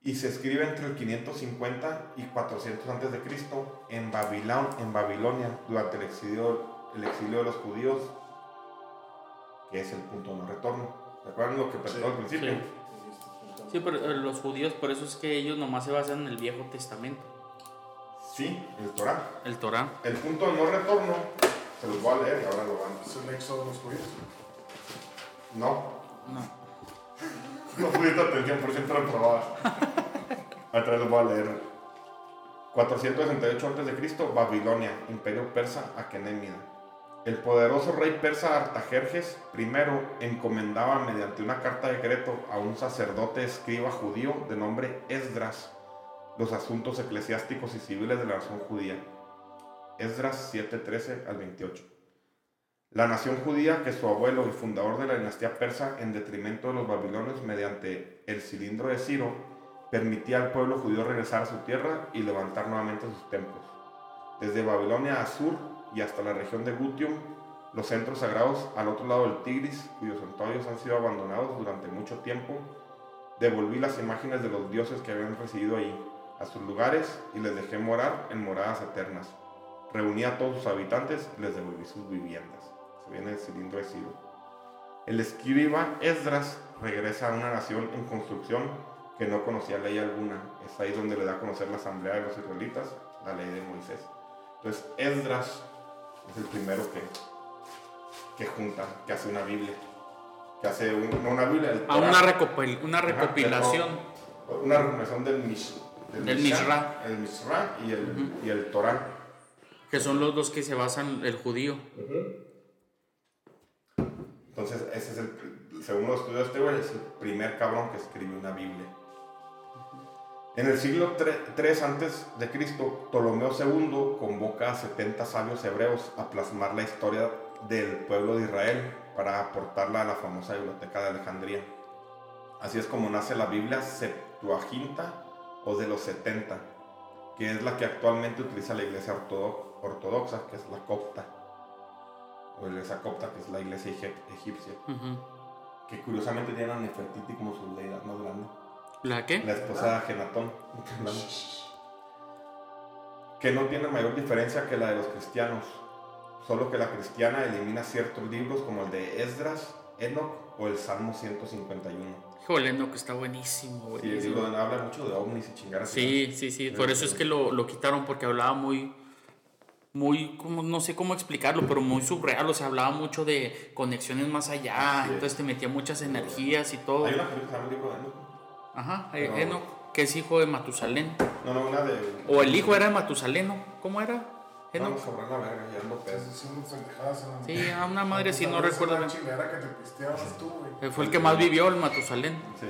Speaker 1: y se escribe entre el 550 y 400 antes de Cristo en, en Babilonia durante el exilio, el exilio de los judíos, que es el punto de no retorno. ¿Recuerdan lo que platicó al principio?
Speaker 2: Sí. Pero eh, los judíos, por eso es que ellos nomás se basan en el Viejo Testamento.
Speaker 1: Sí, el Torah.
Speaker 2: El Torah.
Speaker 1: El punto de no retorno, se los voy a leer y ahora lo van.
Speaker 3: ¿Es el éxodo de los judíos?
Speaker 1: No.
Speaker 2: No. (laughs)
Speaker 1: No pudiste atención, por siempre reprobada. Atrás lo voy a leer. 468 a.C., Babilonia, Imperio Persa, Aquenémida. El poderoso rey persa Artajerjes I encomendaba mediante una carta de decreto a un sacerdote escriba judío de nombre Esdras los asuntos eclesiásticos y civiles de la nación judía. Esdras 7:13 al 28. La nación judía, que su abuelo y fundador de la dinastía persa, en detrimento de los babilonios mediante el cilindro de Ciro, permitía al pueblo judío regresar a su tierra y levantar nuevamente sus templos. Desde Babilonia a sur y hasta la región de Gutium, los centros sagrados al otro lado del Tigris, cuyos santuarios han sido abandonados durante mucho tiempo, devolví las imágenes de los dioses que habían residido ahí a sus lugares y les dejé morar en moradas eternas. Reuní a todos sus habitantes y les devolví sus viviendas viene el cilindro de Ciro. El escriba Esdras regresa a una nación en construcción que no conocía ley alguna. Es ahí donde le da a conocer la asamblea de los israelitas, la ley de Moisés. Entonces Esdras es el primero que, que junta, que hace una Biblia. Que hace no una Biblia,
Speaker 2: el ah, una, una recopilación.
Speaker 1: una recopilación del, Mish,
Speaker 2: del, Mishra.
Speaker 1: El Mishra y el, y el Torah.
Speaker 2: Que son los dos que se basan el judío.
Speaker 1: Entonces, ese es el, según los estudios este güey, es el primer cabrón que escribió una Biblia. En el siglo 3 antes de Cristo, Ptolomeo II convoca a 70 sabios hebreos a plasmar la historia del pueblo de Israel para aportarla a la famosa biblioteca de Alejandría. Así es como nace la Biblia Septuaginta o de los 70, que es la que actualmente utiliza la iglesia ortodoxa, que es la copta o la iglesia copta, que es la iglesia egipcia, que curiosamente tiene a Nefertiti como su deidad más grande.
Speaker 2: ¿La qué?
Speaker 1: La esposa de Agenatón, que no tiene mayor diferencia que la de los cristianos, solo que la cristiana elimina ciertos libros como el de Esdras, Enoch o el Salmo 151.
Speaker 2: Híjole, Enoch está buenísimo, buenísimo.
Speaker 1: Sí, el habla mucho de ovnis y chingadas.
Speaker 2: Sí, sí, sí, por eso es que lo, lo quitaron porque hablaba muy muy, como, no sé cómo explicarlo, pero muy surreal, o sea, hablaba mucho de conexiones más allá, entonces te metía muchas energías y todo.
Speaker 1: Hay una película que se llama el hijo de Enoch.
Speaker 2: Ajá, eh, Enoch, que es hijo de Matusalén.
Speaker 1: No, no, una de...
Speaker 2: O el hijo era de Matusalén, ¿cómo era?
Speaker 1: Enoch. Vamos a la verga, ya no
Speaker 2: Sí, a una madre si no recuerdo.
Speaker 3: Eh,
Speaker 2: fue el que más vivió, el Matusalén.
Speaker 1: Sí.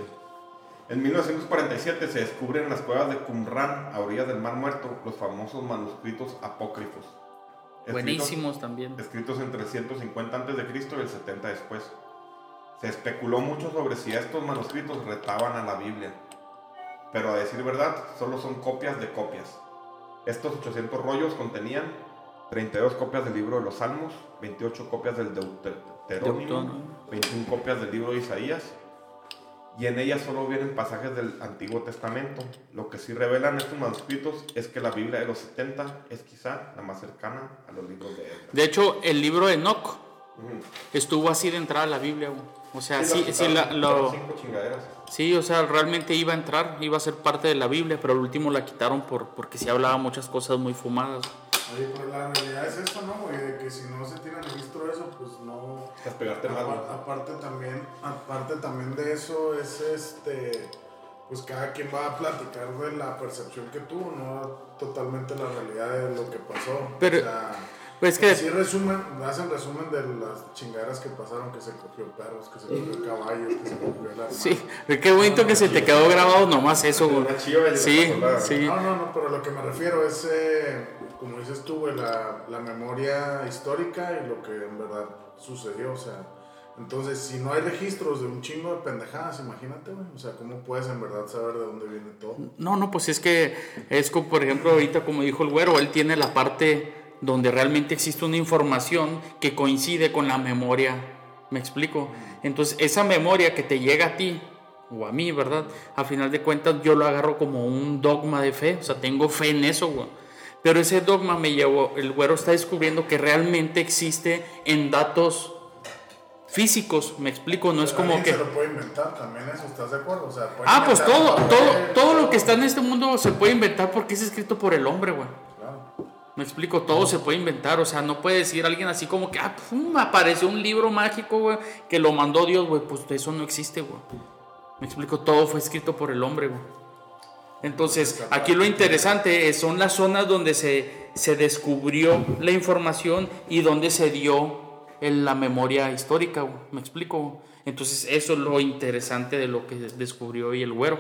Speaker 1: En 1947 se descubren en las cuevas de Qumran, a orillas del Mar Muerto, los famosos manuscritos apócrifos.
Speaker 2: Buenísimos también.
Speaker 1: Escritos entre el 150 a.C. y el 70 después. Se especuló mucho sobre si estos manuscritos retaban a la Biblia. Pero a decir verdad, solo son copias de copias. Estos 800 rollos contenían 32 copias del libro de los Salmos, 28 copias del Deuteronomio, 21 copias del libro de Isaías, y en ella solo vienen pasajes del Antiguo Testamento. Lo que sí revelan estos manuscritos es que la Biblia de los 70 es quizá la más cercana a los libros de él.
Speaker 2: De hecho, el libro de Enoch estuvo así de entrada a la Biblia. O sea, sí, sí, la, lo, sí, o sea, realmente iba a entrar, iba a ser parte de la Biblia, pero al último la quitaron por, porque sí hablaba muchas cosas muy fumadas.
Speaker 3: Oye, pero la realidad es esto, ¿no, güey? De que si no se tiene registro de eso, pues no.
Speaker 1: pegarte mal.
Speaker 3: Aparte también, aparte también de eso es este. Pues cada quien va a platicar de la percepción que tuvo, no totalmente la realidad de lo que pasó.
Speaker 2: Pero Pues que...
Speaker 3: Sí resumen, hacen resumen de las chingaderas que pasaron, que se cogió perros, que se cogió caballos, que se cogió (laughs) arma.
Speaker 2: Sí, qué bonito que se te quedó grabado nomás eso, güey. Sí, sí.
Speaker 3: No, no, no, pero lo que me refiero es, eh, como dices tú, güey, la, la memoria histórica y lo que en verdad sucedió, o sea... Entonces, si no hay registros de un chingo de pendejadas, imagínate, güey. O sea, ¿cómo puedes en verdad saber de dónde viene todo?
Speaker 2: No, no, pues es que es como, por ejemplo, ahorita como dijo el güero, él tiene la parte donde realmente existe una información que coincide con la memoria. ¿Me explico? Entonces, esa memoria que te llega a ti o a mí, ¿verdad? A final de cuentas, yo lo agarro como un dogma de fe. O sea, tengo fe en eso, güey. Pero ese dogma me llevó, el güero está descubriendo que realmente existe en datos físicos, me explico, no es como que...
Speaker 3: Se lo puede inventar también eso, ¿estás de acuerdo? O sea,
Speaker 2: ah, pues todo, todo, todo lo que está en este mundo se puede inventar porque es escrito por el hombre, güey. Me explico, todo se puede inventar, o sea, no puede decir alguien así como que, ah, pum, apareció un libro mágico, güey, que lo mandó Dios, güey, pues eso no existe, güey. Me explico, todo fue escrito por el hombre, güey. Entonces, aquí lo interesante son las zonas donde se, se descubrió la información y donde se dio en la memoria histórica, güey. ¿me explico? Entonces, eso es lo interesante de lo que descubrió hoy el güero.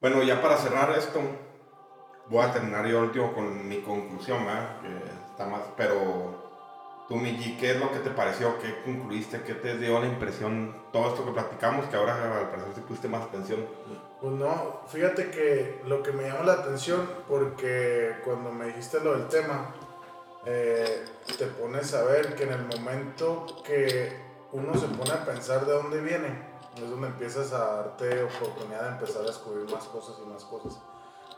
Speaker 1: Bueno, ya para cerrar esto, voy a terminar yo último con mi conclusión, ¿verdad? Que está más, pero tú, Migi, ¿qué es lo que te pareció? ¿Qué concluiste? ¿Qué te dio la impresión? Todo esto que platicamos, que ahora al parecer te pusiste más atención.
Speaker 3: Pues no, fíjate que lo que me llamó la atención, porque cuando me dijiste lo del tema, eh, te pones a ver que en el momento que uno se pone a pensar de dónde viene, es donde empiezas a darte oportunidad de empezar a descubrir más cosas y más cosas.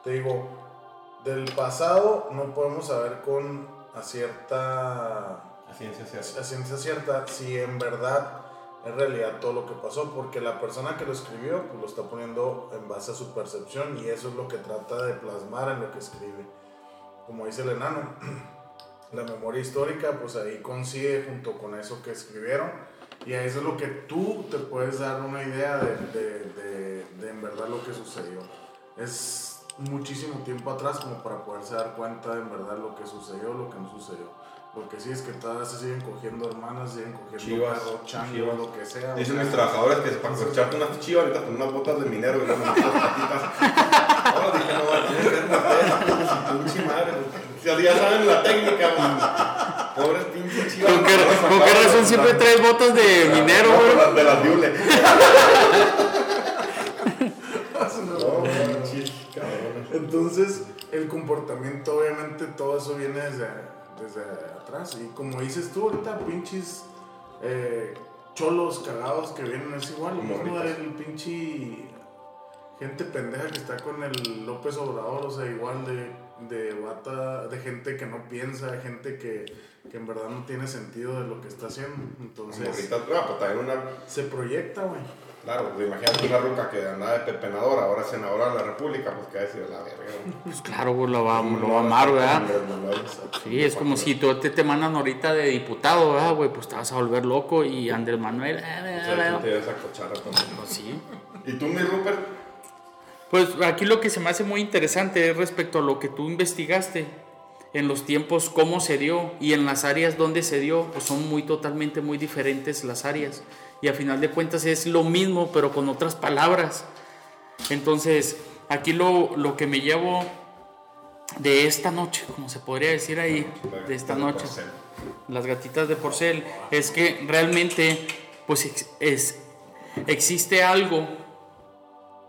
Speaker 3: Te digo, del pasado no podemos saber con a cierta
Speaker 1: a ciencia cierta,
Speaker 3: a ciencia cierta si en verdad es realidad todo lo que pasó, porque la persona que lo escribió pues, lo está poniendo en base a su percepción y eso es lo que trata de plasmar en lo que escribe. Como dice el enano, (clears throat) la memoria histórica pues ahí coincide junto con eso que escribieron y eso es lo que tú te puedes dar una idea de, de, de en verdad lo que sucedió. Es muchísimo tiempo atrás como para poderse dar cuenta de en verdad lo que sucedió, lo que no sucedió. Lo que sí es que todas se siguen cogiendo hermanas, siguen cogiendo chivas, perro, lo que sea.
Speaker 1: Dicen mis trabajadores que para echarte unas chivas ahorita con unas botas de minero y unas patitas. Ahora dije, no, tiene que ser una pinche madre. Ya saben la técnica, man. Pobres pinches chivas.
Speaker 2: ¿Con qué, ¿con qué razón siempre traes botas de minero, güey?
Speaker 1: De las Diule.
Speaker 3: Entonces, el comportamiento, obviamente, todo eso viene desde, desde atrás. Y como dices tú, ahorita, pinches eh, cholos cagados que vienen, es igual. Lo mismo del pinche gente pendeja que está con el López Obrador, o sea, igual de, de bata, de gente que no piensa, gente que, que en verdad no tiene sentido de lo que está haciendo. Entonces,
Speaker 1: ahorita, ah, pues una...
Speaker 3: se proyecta, güey.
Speaker 1: Claro, pues imagínate una ruca que andaba de pepenadora, ahora es senadora de la República, pues que decir la verga.
Speaker 2: Pues claro, pues lo va, lo va a amar, ¿verdad? Sí, es como si tú te, te mandan ahorita de diputado, ¿verdad, güey? Pues te vas a volver loco y Andrés Manuel. Eh,
Speaker 1: eh, eh, te vas a cochar también.
Speaker 2: Pues sí.
Speaker 1: ¿Y tú, mi Rupert?
Speaker 2: Pues aquí lo que se me hace muy interesante es respecto a lo que tú investigaste en los tiempos, cómo se dio y en las áreas donde se dio, pues son muy totalmente muy diferentes las áreas y a final de cuentas es lo mismo pero con otras palabras. Entonces, aquí lo, lo que me llevo de esta noche, como se podría decir ahí, de esta noche, las gatitas de porcel, es que realmente pues es, existe algo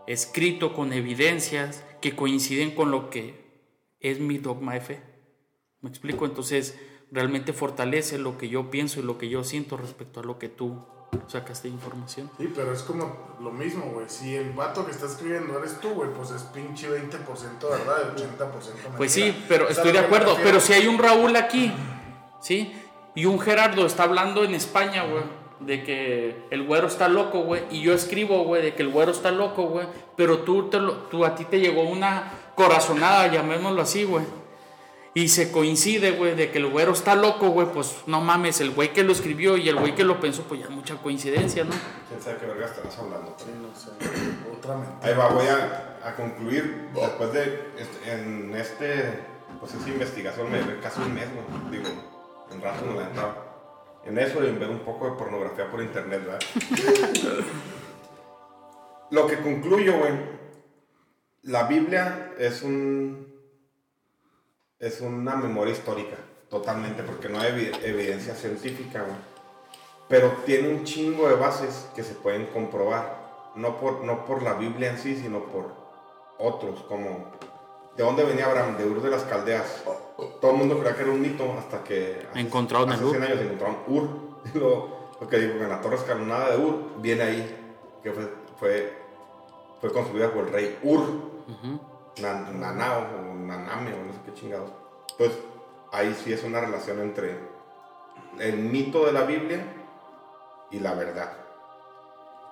Speaker 2: escrito con evidencias que coinciden con lo que es mi dogma de fe. ¿Me explico? Entonces, realmente fortalece lo que yo pienso y lo que yo siento respecto a lo que tú sacaste información.
Speaker 3: Sí, pero es como lo mismo, güey. Si el vato que está escribiendo eres tú, güey, pues es pinche 20% verdad, el 80% mentira.
Speaker 2: Pues sí, pero estoy de acuerdo. Pero si hay un Raúl aquí, ¿sí? Y un Gerardo está hablando en España, güey, de que el güero está loco, güey. Y yo escribo, güey, de que el güero está loco, güey. Pero tú, te lo, tú a ti te llegó una corazonada, llamémoslo así, güey y se coincide, güey, de que el güero está loco, güey, pues no mames, el güey que lo escribió y el güey que lo pensó, pues ya mucha coincidencia, ¿no?
Speaker 1: ¿Quién sabe qué verga estarás hablando?
Speaker 3: Sí, no sé. Otra
Speaker 1: Ahí va, voy a, a concluir después de, en este pues esa investigación me llevé casi un mes, güey. Digo, en rato no la entraba. En eso y en ver un poco de pornografía por internet, ¿verdad? (laughs) Lo que concluyo, güey, la Biblia es un es una memoria histórica, totalmente, porque no hay evi- evidencia científica, güey. Pero tiene un chingo de bases que se pueden comprobar. No por, no por la Biblia en sí, sino por otros, como ¿de dónde venía Abraham? De Ur de las Caldeas. Todo el mundo creía que era un mito hasta que hace-
Speaker 2: Encontraron
Speaker 1: hace
Speaker 2: el Ur.
Speaker 1: 100 años encontraron Ur. (laughs) Lo, lo que digo, que en la torre escalonada de Ur viene ahí, que fue, fue, fue construida por el rey Ur. Na- Nanao o Naname o no sé qué chingados. Pues ahí sí es una relación entre el mito de la Biblia y la verdad.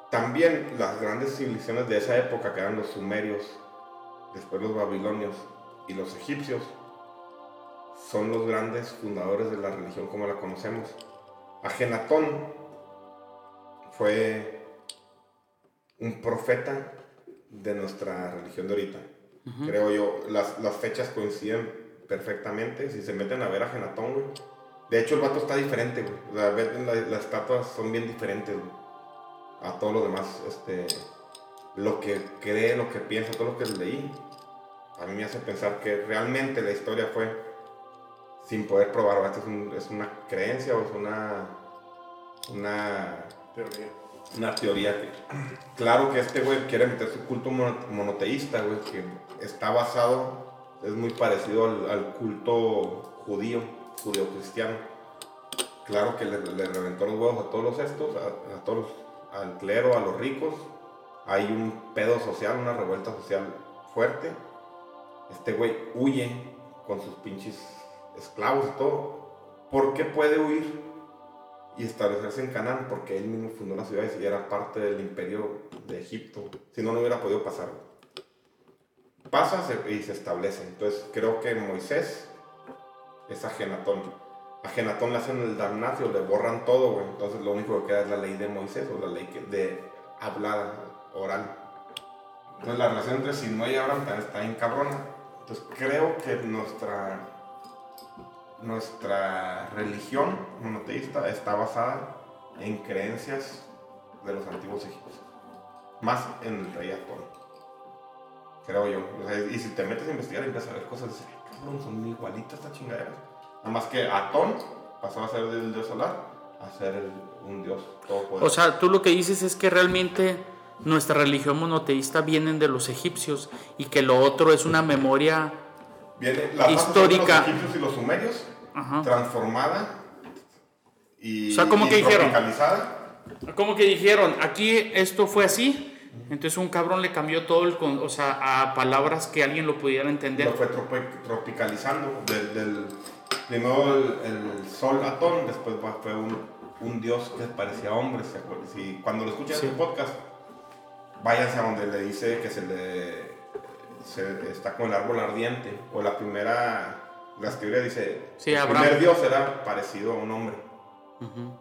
Speaker 1: También las grandes civilizaciones de esa época, que eran los sumerios, después los babilonios y los egipcios, son los grandes fundadores de la religión como la conocemos. Agenatón fue un profeta de nuestra religión de ahorita. Creo yo, las, las fechas coinciden perfectamente. Si se meten a ver a Genatón, güey. De hecho, el vato está diferente, güey. O sea, ven, la- las estatuas son bien diferentes, güey. A todos los demás, este. Lo que cree, lo que piensa, todo lo que leí. A mí me hace pensar que realmente la historia fue sin poder probar. Esto es, un- es una creencia o es una. Una
Speaker 3: Teoría.
Speaker 1: Una teoría que, claro que este güey quiere meter su culto mono- monoteísta, güey, que está basado, es muy parecido al, culto judío, judío-cristiano. Claro que le, reventó los huevos a todos los estos, a, todos, al clero, a los ricos. Hay un pedo social, una revuelta social fuerte. Este güey huye con sus pinches esclavos y todo. ¿Por qué puede huir? Y establecerse en Canaán porque él mismo fundó las ciudades y era parte del imperio de Egipto. Si no, no hubiera podido pasar. Pasa y se establece. Entonces creo que Moisés es Agenatón. Agenatón le hacen el damnatio, le borran todo. Entonces lo único que queda es la ley de Moisés o la ley de hablada, oral. Entonces la relación entre Sinoi y Abraham está bien cabrona. Entonces creo que nuestra nuestra religión monoteísta está basada en creencias de los antiguos egipcios. Más en el rey Atón. Creo yo. Y si te metes a investigar empiezas a ver cosas, dices, "Ay, cabrón, son igualitas estas chingaderas. Nada más que Atón pasó a ser del dios solar a ser el- un dios todopoderoso.
Speaker 2: O sea, tú lo que dices es que realmente nuestra religión monoteísta viene de los egipcios y que lo otro es una memoria
Speaker 1: Viene la
Speaker 2: histórica.
Speaker 1: Los egipcios y los sumerios,
Speaker 2: Ajá.
Speaker 1: transformada y,
Speaker 2: O sea, ¿cómo
Speaker 1: y
Speaker 2: que dijeron? Como que dijeron, aquí esto fue así, entonces un cabrón le cambió todo el, con- o sea, a palabras que alguien lo pudiera entender.
Speaker 1: lo fue tropi- tropicalizando. Del, del- primero el, el sol Atón, después fue un, un dios que parecía hombre. ¿se? Si, cuando lo escuchan
Speaker 2: Sí.
Speaker 1: en este podcast, váyanse a donde le dice que se le se- está con el árbol ardiente. O la primera, la teoría dice,
Speaker 2: Sí,
Speaker 1: el
Speaker 2: Abraham.
Speaker 1: primer dios era parecido a un hombre.
Speaker 2: Ujú.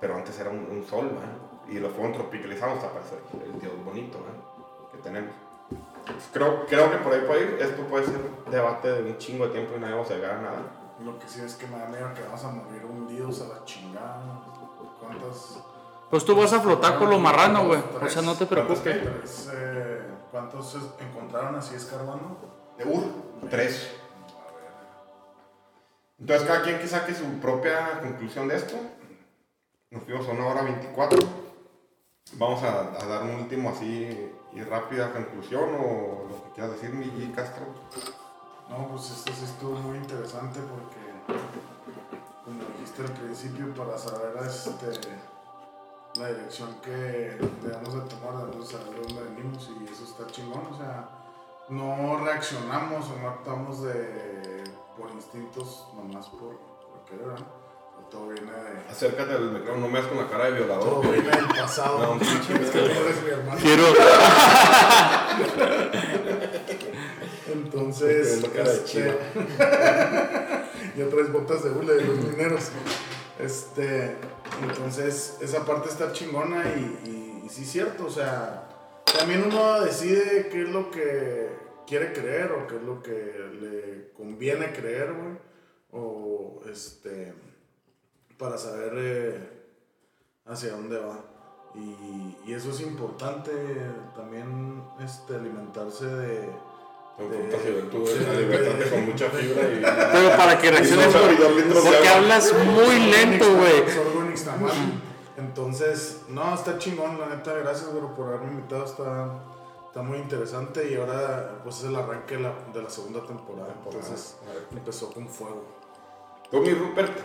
Speaker 1: Pero antes era un, un sol, ¿verdad? Y lo fueron tropicalizando hasta parecer el dios bonito ¿verdad? que tenemos. Pues creo, creo que por ahí puede ir. Esto puede ser debate de un chingo de tiempo y nadie vamos a llegar a nada.
Speaker 3: Lo que sí es que me da miedo que vamos a morir hundidos a la chingada. ¿Cuántas?
Speaker 2: Pues tú vas a flotar con lo marrano, güey. O sea, no te
Speaker 1: ¿Cuántos
Speaker 2: preocupes.
Speaker 3: Tres, eh, ¿Cuántos encontraron así escarbando?
Speaker 1: De Ur, tres. Entonces cada quien que saque su propia conclusión de esto. Nos fuimos a una hora 24. Vamos a, a dar un último así y rápida conclusión o lo que quieras decir, Miguel Castro.
Speaker 3: No, pues esto sí estuvo muy interesante porque, como dijiste al principio, para saber este, la dirección que debemos de tomar, debemos de saber de dónde venimos y eso está chingón. O sea, no reaccionamos o no actuamos de, por instintos, nomás por, por querer, ¿verdad? Todo viene de...
Speaker 1: Acércate al micrófono, no me das con la cara de violador.
Speaker 3: Todo viene del pasado.
Speaker 1: No, (laughs)
Speaker 3: es que tú eres mi hermano.
Speaker 2: Quiero. (laughs)
Speaker 3: Entonces, este, (laughs) ya traes botas de hule de los mineros. Este, entonces, esa parte está chingona y, sí es cierto, o sea, también uno decide qué es lo que, quiere creer o qué es lo que le conviene creer, güey. O este, para saber eh, hacia dónde va. Y, y, eso es importante también este, alimentarse de
Speaker 1: con alimentarte mucha fibra y...
Speaker 2: Pero para que reacciones, porque hablas muy lento, güey.
Speaker 3: Entonces, no, está chingón, la neta, gracias, güey, por haberme invitado, está, está muy interesante y ahora, pues, es el arranque de la, de la segunda temporada, entonces, empezó con fuego.
Speaker 1: ¿Tú, mi Rupert?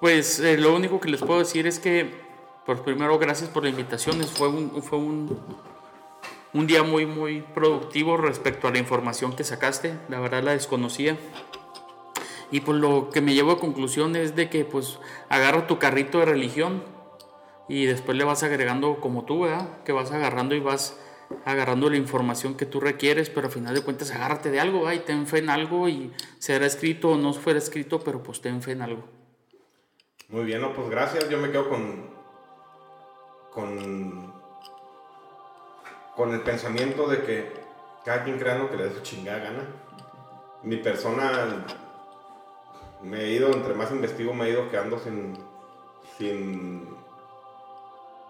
Speaker 2: Pues, eh, lo único que les puedo decir es que, pues, primero, gracias por la invitación, fue un... Fue un un día muy, muy productivo respecto a la información que sacaste. La verdad la desconocía. Y pues lo que me llevo a conclusión es de que pues agarra tu carrito de religión y después le vas agregando como tú, ¿verdad? Que vas agarrando y vas agarrando la información que tú requieres, pero al final de cuentas agárrate de algo, ¿verdad? y ten fe en algo y será escrito o no fuera escrito, pero pues ten fe en algo.
Speaker 1: Muy bien, no, pues gracias. Yo me quedo con, con con el pensamiento de que cada quien crea lo que le dé su chingada gana. Mi persona me he ido, entre más investigo, me he ido quedando sin, sin,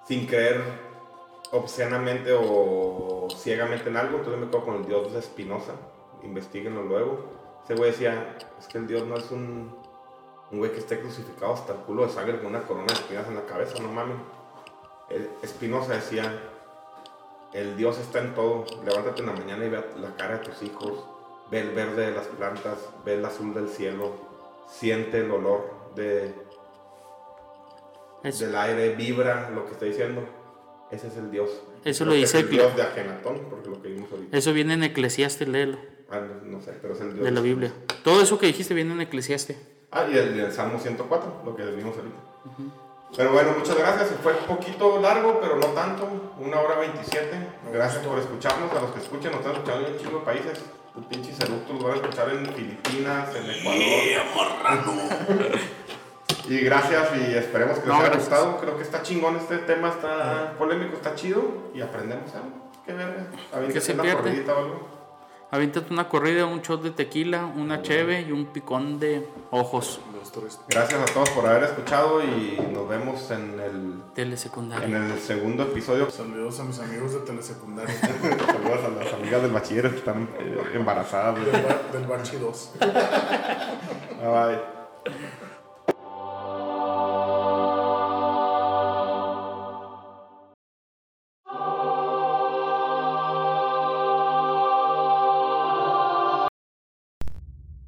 Speaker 1: sin creer obscenamente o ciegamente en algo. Entonces me quedo con el Dios de Espinosa. Investiguenlo luego. Ese güey decía, es que el Dios no es un, un güey que esté crucificado hasta el culo de sangre con una corona de espinas en la cabeza, no mames. Espinosa decía, el Dios está en todo. Levántate en la mañana y ve la cara de tus hijos, ve el verde de las plantas, ve el azul del cielo, siente el olor de, del aire, vibra lo que está diciendo. Ese es el Dios.
Speaker 2: Eso lo dice
Speaker 1: el Dios de Agenatón, porque lo que vimos ahorita.
Speaker 2: Eso viene en Eclesiastes, léelo.
Speaker 1: Ah, no, sé, pero es el Dios
Speaker 2: de la Biblia. Todo eso que dijiste viene en Eclesiastes.
Speaker 1: Ah, y el, Salmo 104, lo que vimos ahorita. Pero bueno, muchas gracias. Fue un poquito largo, pero no tanto. Una hora 27. Gracias por escucharnos. A los que escuchen, nos están escuchando en un chingo de países. Los pinches eructos los van a escuchar en Filipinas, en Ecuador. (laughs) y gracias y esperemos que les haya gustado. Creo que está chingón este tema, está polémico, está chido y aprendemos algo. Qué verga.
Speaker 2: ¿Qué se pierde? O algo. Aviéntate una corrida, un shot de tequila, una cheve y un picón de ojos.
Speaker 1: Gracias a todos por haber escuchado y nos vemos en el
Speaker 2: telesecundario.
Speaker 1: En el segundo episodio.
Speaker 3: Saludos a mis amigos de telesecundario.
Speaker 1: Saludos a las amigas del bachiller que están eh, embarazadas.
Speaker 3: Del, del bachi 2.
Speaker 1: bye bye.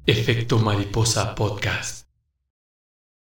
Speaker 4: Efecto Mariposa Podcast.